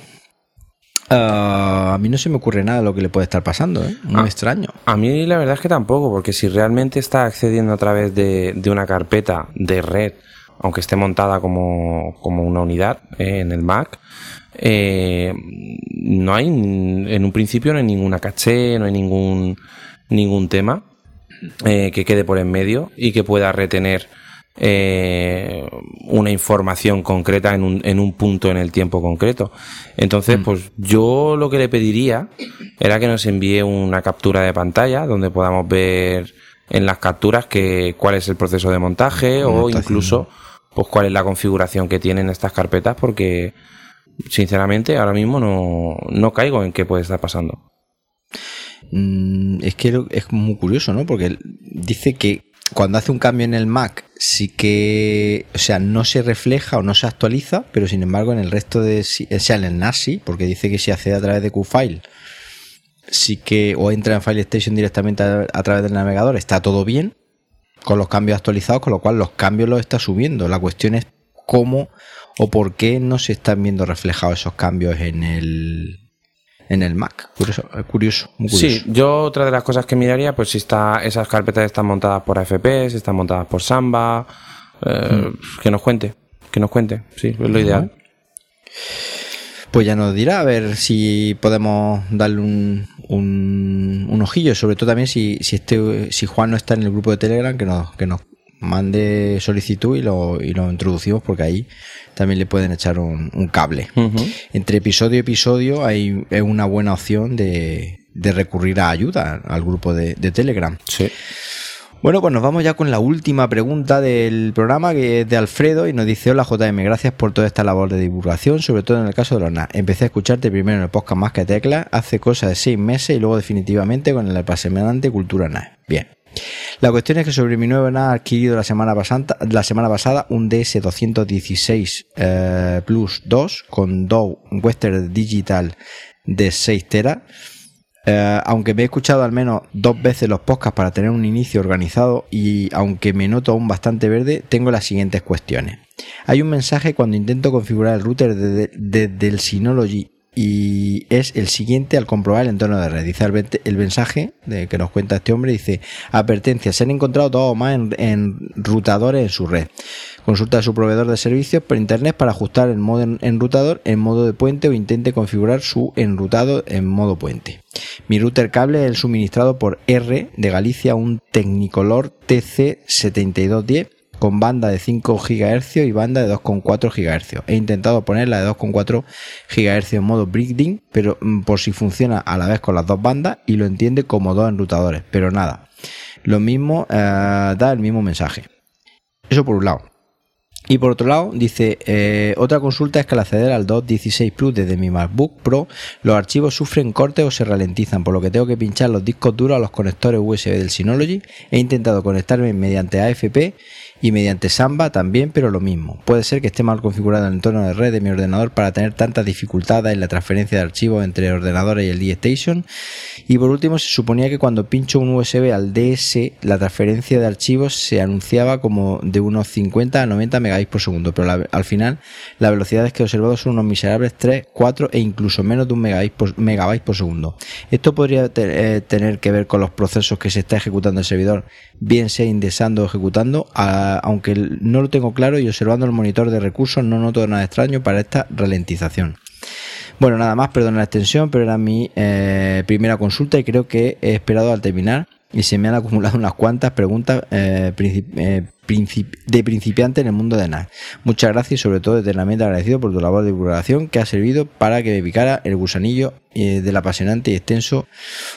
Ah, a mí no se me ocurre nada de lo que le puede estar pasando, ¿eh? Muy Ah. extraño. A mí la verdad es que tampoco, porque si realmente está accediendo a través de, de una carpeta de red, aunque esté montada como, como una unidad eh, en el Mac, eh, no hay, en un principio no hay ninguna caché, no hay ningún, ningún tema eh, que quede por en medio y que pueda retener eh, una información concreta en un, en un punto en el tiempo concreto. Entonces, pues yo lo que le pediría era que nos envíe una captura de pantalla donde podamos ver en las capturas que cuál es el proceso de montaje Cómo o incluso pues cuál es la configuración que tienen estas carpetas porque sinceramente ahora mismo no, no caigo en qué puede estar pasando. Mm, es que es muy curioso, ¿no? Porque dice que cuando hace un cambio en el Mac sí que, o sea, no se refleja o no se actualiza, pero sin embargo en el resto de, o sea, en el NAS sí, porque dice que si accede a través de QFile, sí que, o entra en File Station directamente a través del navegador, está todo bien, con los cambios actualizados, con lo cual los cambios los está subiendo. La cuestión es cómo o por qué no se están viendo reflejados esos cambios en el en el Mac. Curioso, curioso, muy curioso. Sí, yo otra de las cosas que miraría, pues si está, esas carpetas están montadas por AFP, si están montadas por Samba, eh, que nos cuente, que nos cuente, sí, es lo ideal. Pues ya nos dirá a ver si podemos darle un, un, un ojillo, sobre todo también si, si este si Juan no está en el grupo de Telegram, que nos, que nos mande solicitud y lo, y lo introducimos porque ahí también le pueden echar un, un cable. Entre episodio y episodio hay es una buena opción de, de recurrir a ayuda al grupo de, de Telegram. Sí. Bueno, pues nos vamos ya con la última pregunta del programa, que es de Alfredo, y nos dice, hola JM, gracias por toda esta labor de divulgación, sobre todo en el caso de los NAS. Empecé a escucharte primero en el podcast Más que Tecla, hace cosa de seis meses, y luego definitivamente con el apasionante Cultura NAS. Bien. La cuestión es que sobre mi nuevo NAS adquirido la semana, pasanta, la semana pasada un DS216 eh, Plus 2 con dos Western Digital de 6 teras eh, aunque me he escuchado al menos dos veces los podcasts para tener un inicio organizado y aunque me noto aún bastante verde, tengo las siguientes cuestiones. Hay un mensaje cuando intento configurar el router desde de, del Synology y es el siguiente al comprobar el entorno de red. Dice el, mensaje de que nos cuenta este hombre, dice, advertencia, se han encontrado todo más en, en rutadores en su red. Consulta a su proveedor de servicios por internet para ajustar el modo enrutador en modo de puente o intente configurar su enrutado en modo puente. Mi router cable es el suministrado por R de Galicia, un Technicolor TC7210 con banda de 5 GHz y banda de 2,4 GHz. He intentado poner la de 2,4 GHz en modo breathing, pero mm, por si funciona a la vez con las dos bandas y lo entiende como dos enrutadores, pero nada. Lo mismo eh, da el mismo mensaje. Eso por un lado. Y por otro lado, dice, eh, otra consulta es que al acceder al 2.16 Plus desde mi MacBook Pro, los archivos sufren cortes o se ralentizan, por lo que tengo que pinchar los discos duros a los conectores USB del Synology. He intentado conectarme mediante AFP y mediante Samba también, pero lo mismo. Puede ser que esté mal configurado el entorno de red de mi ordenador para tener tantas dificultades en la transferencia de archivos entre ordenadores y el D-Station. Y por último, se suponía que cuando pincho un USB al DS, la transferencia de archivos se anunciaba como de unos 50 a 90 megabytes por segundo, pero al final las velocidades que he observado son unos miserables 3, 4 e incluso menos de un megabyte por, por segundo. Esto podría eh, tener que ver con los procesos que se está ejecutando el servidor, bien sea indexando o ejecutando, a aunque no lo tengo claro y observando el monitor de recursos no noto nada extraño para esta ralentización. Bueno, nada más, perdón la extensión, pero era mi eh, primera consulta y creo que he esperado al terminar y se me han acumulado unas cuantas preguntas eh, eh, de principiante en el mundo de NAS. Muchas gracias y sobre todo eternamente agradecido por tu labor de divulgación que ha servido para que me picara el gusanillo del apasionante y extenso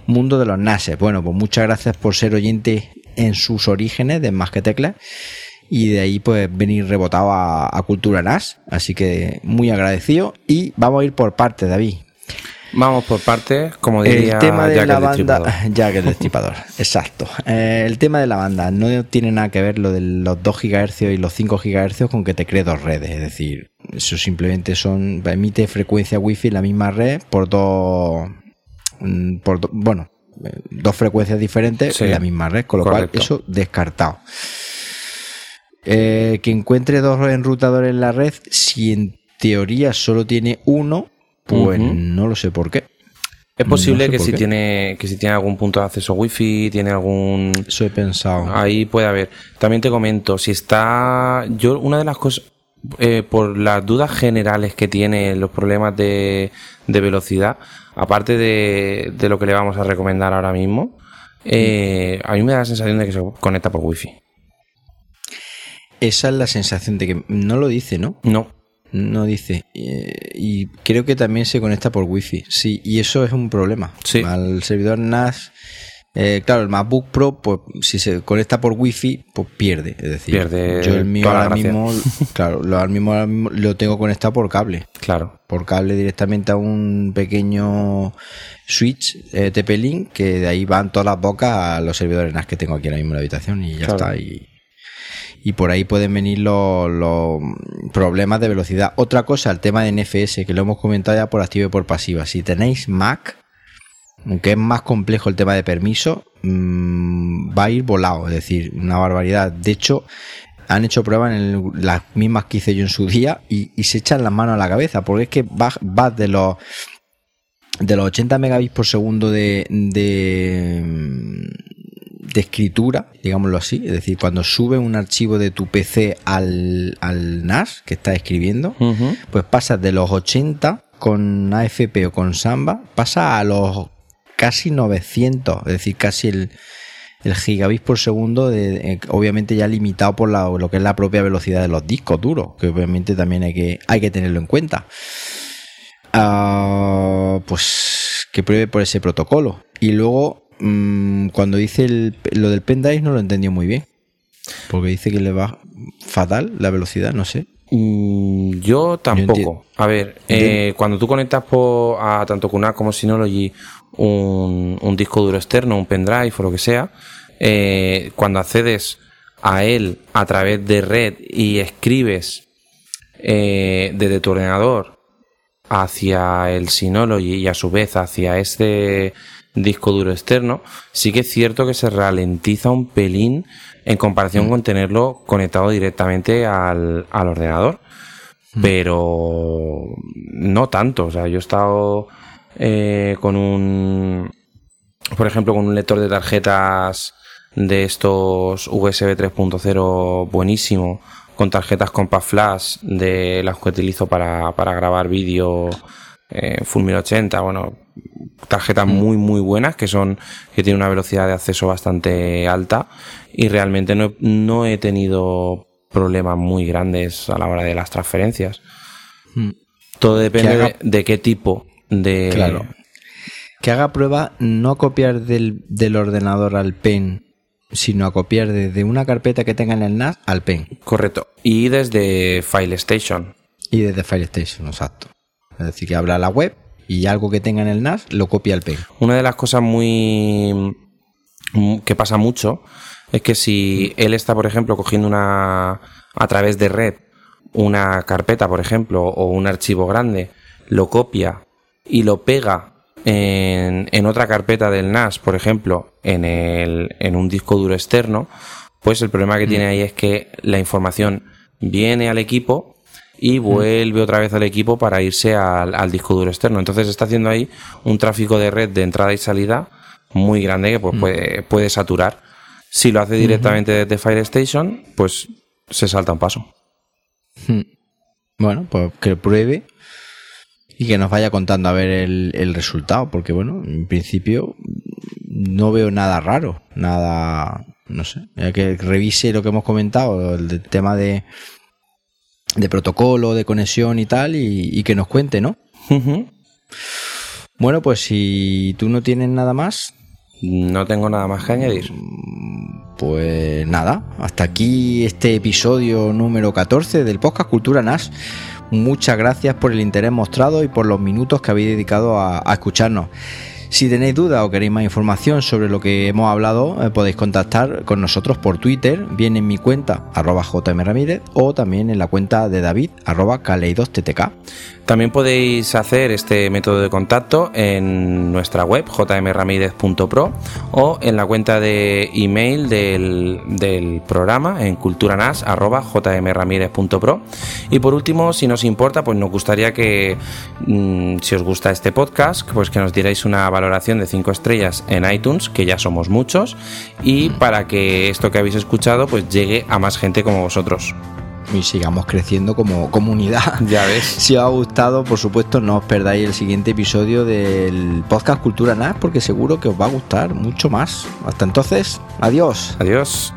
mundo de los NAS. Bueno, pues muchas gracias por ser oyente en sus orígenes de Más que Teclas y de ahí pues venir rebotado a, Cultura NAS. Así que muy agradecido y vamos a ir por parte, David. Vamos por parte, como diría el tema de la banda, ya que [LAUGHS] el destripador, exacto. Eh, el tema de la banda no tiene nada que ver lo de los 2 GHz y los 5 GHz con que te cree dos redes, es decir, eso simplemente son emite frecuencia wifi en la misma red por dos mm, por bueno, eh, dos frecuencias diferentes en la misma red, con lo cual eso descartado. Eh, que encuentre dos enrutadores en la red, si en teoría solo tiene uno, pues no lo sé por qué. Es posible que si tiene que si tiene algún punto de acceso wifi, tiene algún Eso he pensado. Ahí puede haber. También te comento, si está yo una de las cosas eh, por las dudas generales que tiene los problemas de, velocidad, aparte de, de, lo que le vamos a recomendar ahora mismo, eh, a mí me da la sensación de que se conecta por wifi. Esa es la sensación de que no lo dice, ¿no? No. No dice. Eh, y creo que también se conecta por wifi. Sí, y eso es un problema. Sí. Al servidor NAS. Eh, claro, el MacBook Pro, pues si se conecta por wifi, pues pierde. Es decir, pierde yo el mío ahora mismo, [LAUGHS] claro, lo, mismo, ahora mismo lo tengo conectado por cable. Claro. Por cable directamente a un pequeño switch eh, TP-Link que de ahí van todas las bocas a los servidores NAS que tengo aquí ahora mismo en la habitación y ya está. Y, y por ahí pueden venir los, problemas de velocidad. Otra cosa, el tema de NFS, que lo hemos comentado ya por activa y por pasiva. Si tenéis Mac, aunque es más complejo el tema de permiso, mm, va a ir volado, es decir, una barbaridad. De hecho, han hecho pruebas en las mismas que hice yo en su día y, se echan las manos a la cabeza, porque es que vas va de los de los 80 megabits por segundo de, de escritura, digámoslo así, es decir, cuando sube un archivo de tu PC al, al NAS que está escribiendo, pues pasas de los 80 con AFP o con Samba, pasa a los casi 900, es decir, casi el, el gigabit por segundo, eh, obviamente ya limitado por lo que es la propia velocidad de los discos duros, que obviamente también hay que, hay que tenerlo en cuenta. Ah, pues que pruebe por ese protocolo. Y luego, mm, cuando dice lo del pendrive, no lo entendió muy bien. Porque dice que le va fatal la velocidad, no sé. Mm, yo tampoco. a ver, eh, cuando tú conectas a tanto QNAP como Synology un, un disco duro externo, un pendrive o lo que sea, eh, cuando accedes a él a través de red y escribes eh, desde tu ordenador hacia el Synology y a su vez hacia este disco duro externo, sí que es cierto que se ralentiza un pelín en comparación mm. con tenerlo conectado directamente al, ordenador. Mm. Pero no tanto. O sea, yo he estado eh, con un, por ejemplo, con un lector de tarjetas de estos USB 3.0 buenísimo, con tarjetas Compact Flash de las que utilizo para, para grabar vídeo eh, Full 1080, bueno, tarjetas mm. muy muy buenas que son que tienen una velocidad de acceso bastante alta y realmente no, he tenido problemas muy grandes a la hora de las transferencias. Mm. Todo depende de, qué tipo de... Claro. Que haga prueba no copiar del, del ordenador al pen, sino a copiar desde una carpeta que tenga en el NAS al pen. Correcto. Y desde File Station. Y desde File Station, exacto. Es decir, que habla la web y algo que tenga en el NAS lo copia al pen. Una de las cosas muy que pasa mucho es que si él está, por ejemplo, cogiendo una a través de red una carpeta, por ejemplo, o un archivo grande, lo copia y lo pega en, en otra carpeta del NAS, por ejemplo, en, el, en un disco duro externo, pues el problema que tiene mm. ahí es que la información viene al equipo y vuelve otra vez al equipo para irse al, disco duro externo. Entonces está haciendo ahí un tráfico de red de entrada y salida muy grande que pues, puede, puede, saturar. Si lo hace directamente desde Fire Station, pues se salta un paso. Bueno, pues que pruebe y que nos vaya contando a ver el, resultado, porque bueno, en principio no veo nada raro, nada, no sé, que revise lo que hemos comentado, el tema de, de protocolo, de conexión y tal, y, que nos cuente, ¿no? Bueno, pues si tú no tienes nada más. No tengo nada más que añadir. Pues nada, hasta aquí este episodio número 14 del podcast Cultura NAS. Muchas gracias por el interés mostrado y por los minutos que habéis dedicado a, escucharnos. Si tenéis dudas o queréis más información sobre lo que hemos hablado, eh, podéis contactar con nosotros por Twitter, bien en mi cuenta, arroba jmramírez, o también en la cuenta de David, arroba kaleidos.ttk. También podéis hacer este método de contacto en nuestra web jmramírez.pro o en la cuenta de email del, programa en culturanas.jmramírez.pro. Y por último, si nos importa, pues nos gustaría que, mm, si os gusta este podcast, pues que nos dierais una valoración de 5 estrellas en iTunes, que ya somos muchos, y para que esto que habéis escuchado pues llegue a más gente como vosotros y sigamos creciendo como comunidad. [LAUGHS] Ya ves. [LAUGHS] Si os ha gustado, por supuesto, no os perdáis el siguiente episodio del podcast Cultura NAS porque seguro que os va a gustar mucho más. Hasta entonces, adiós. Adiós.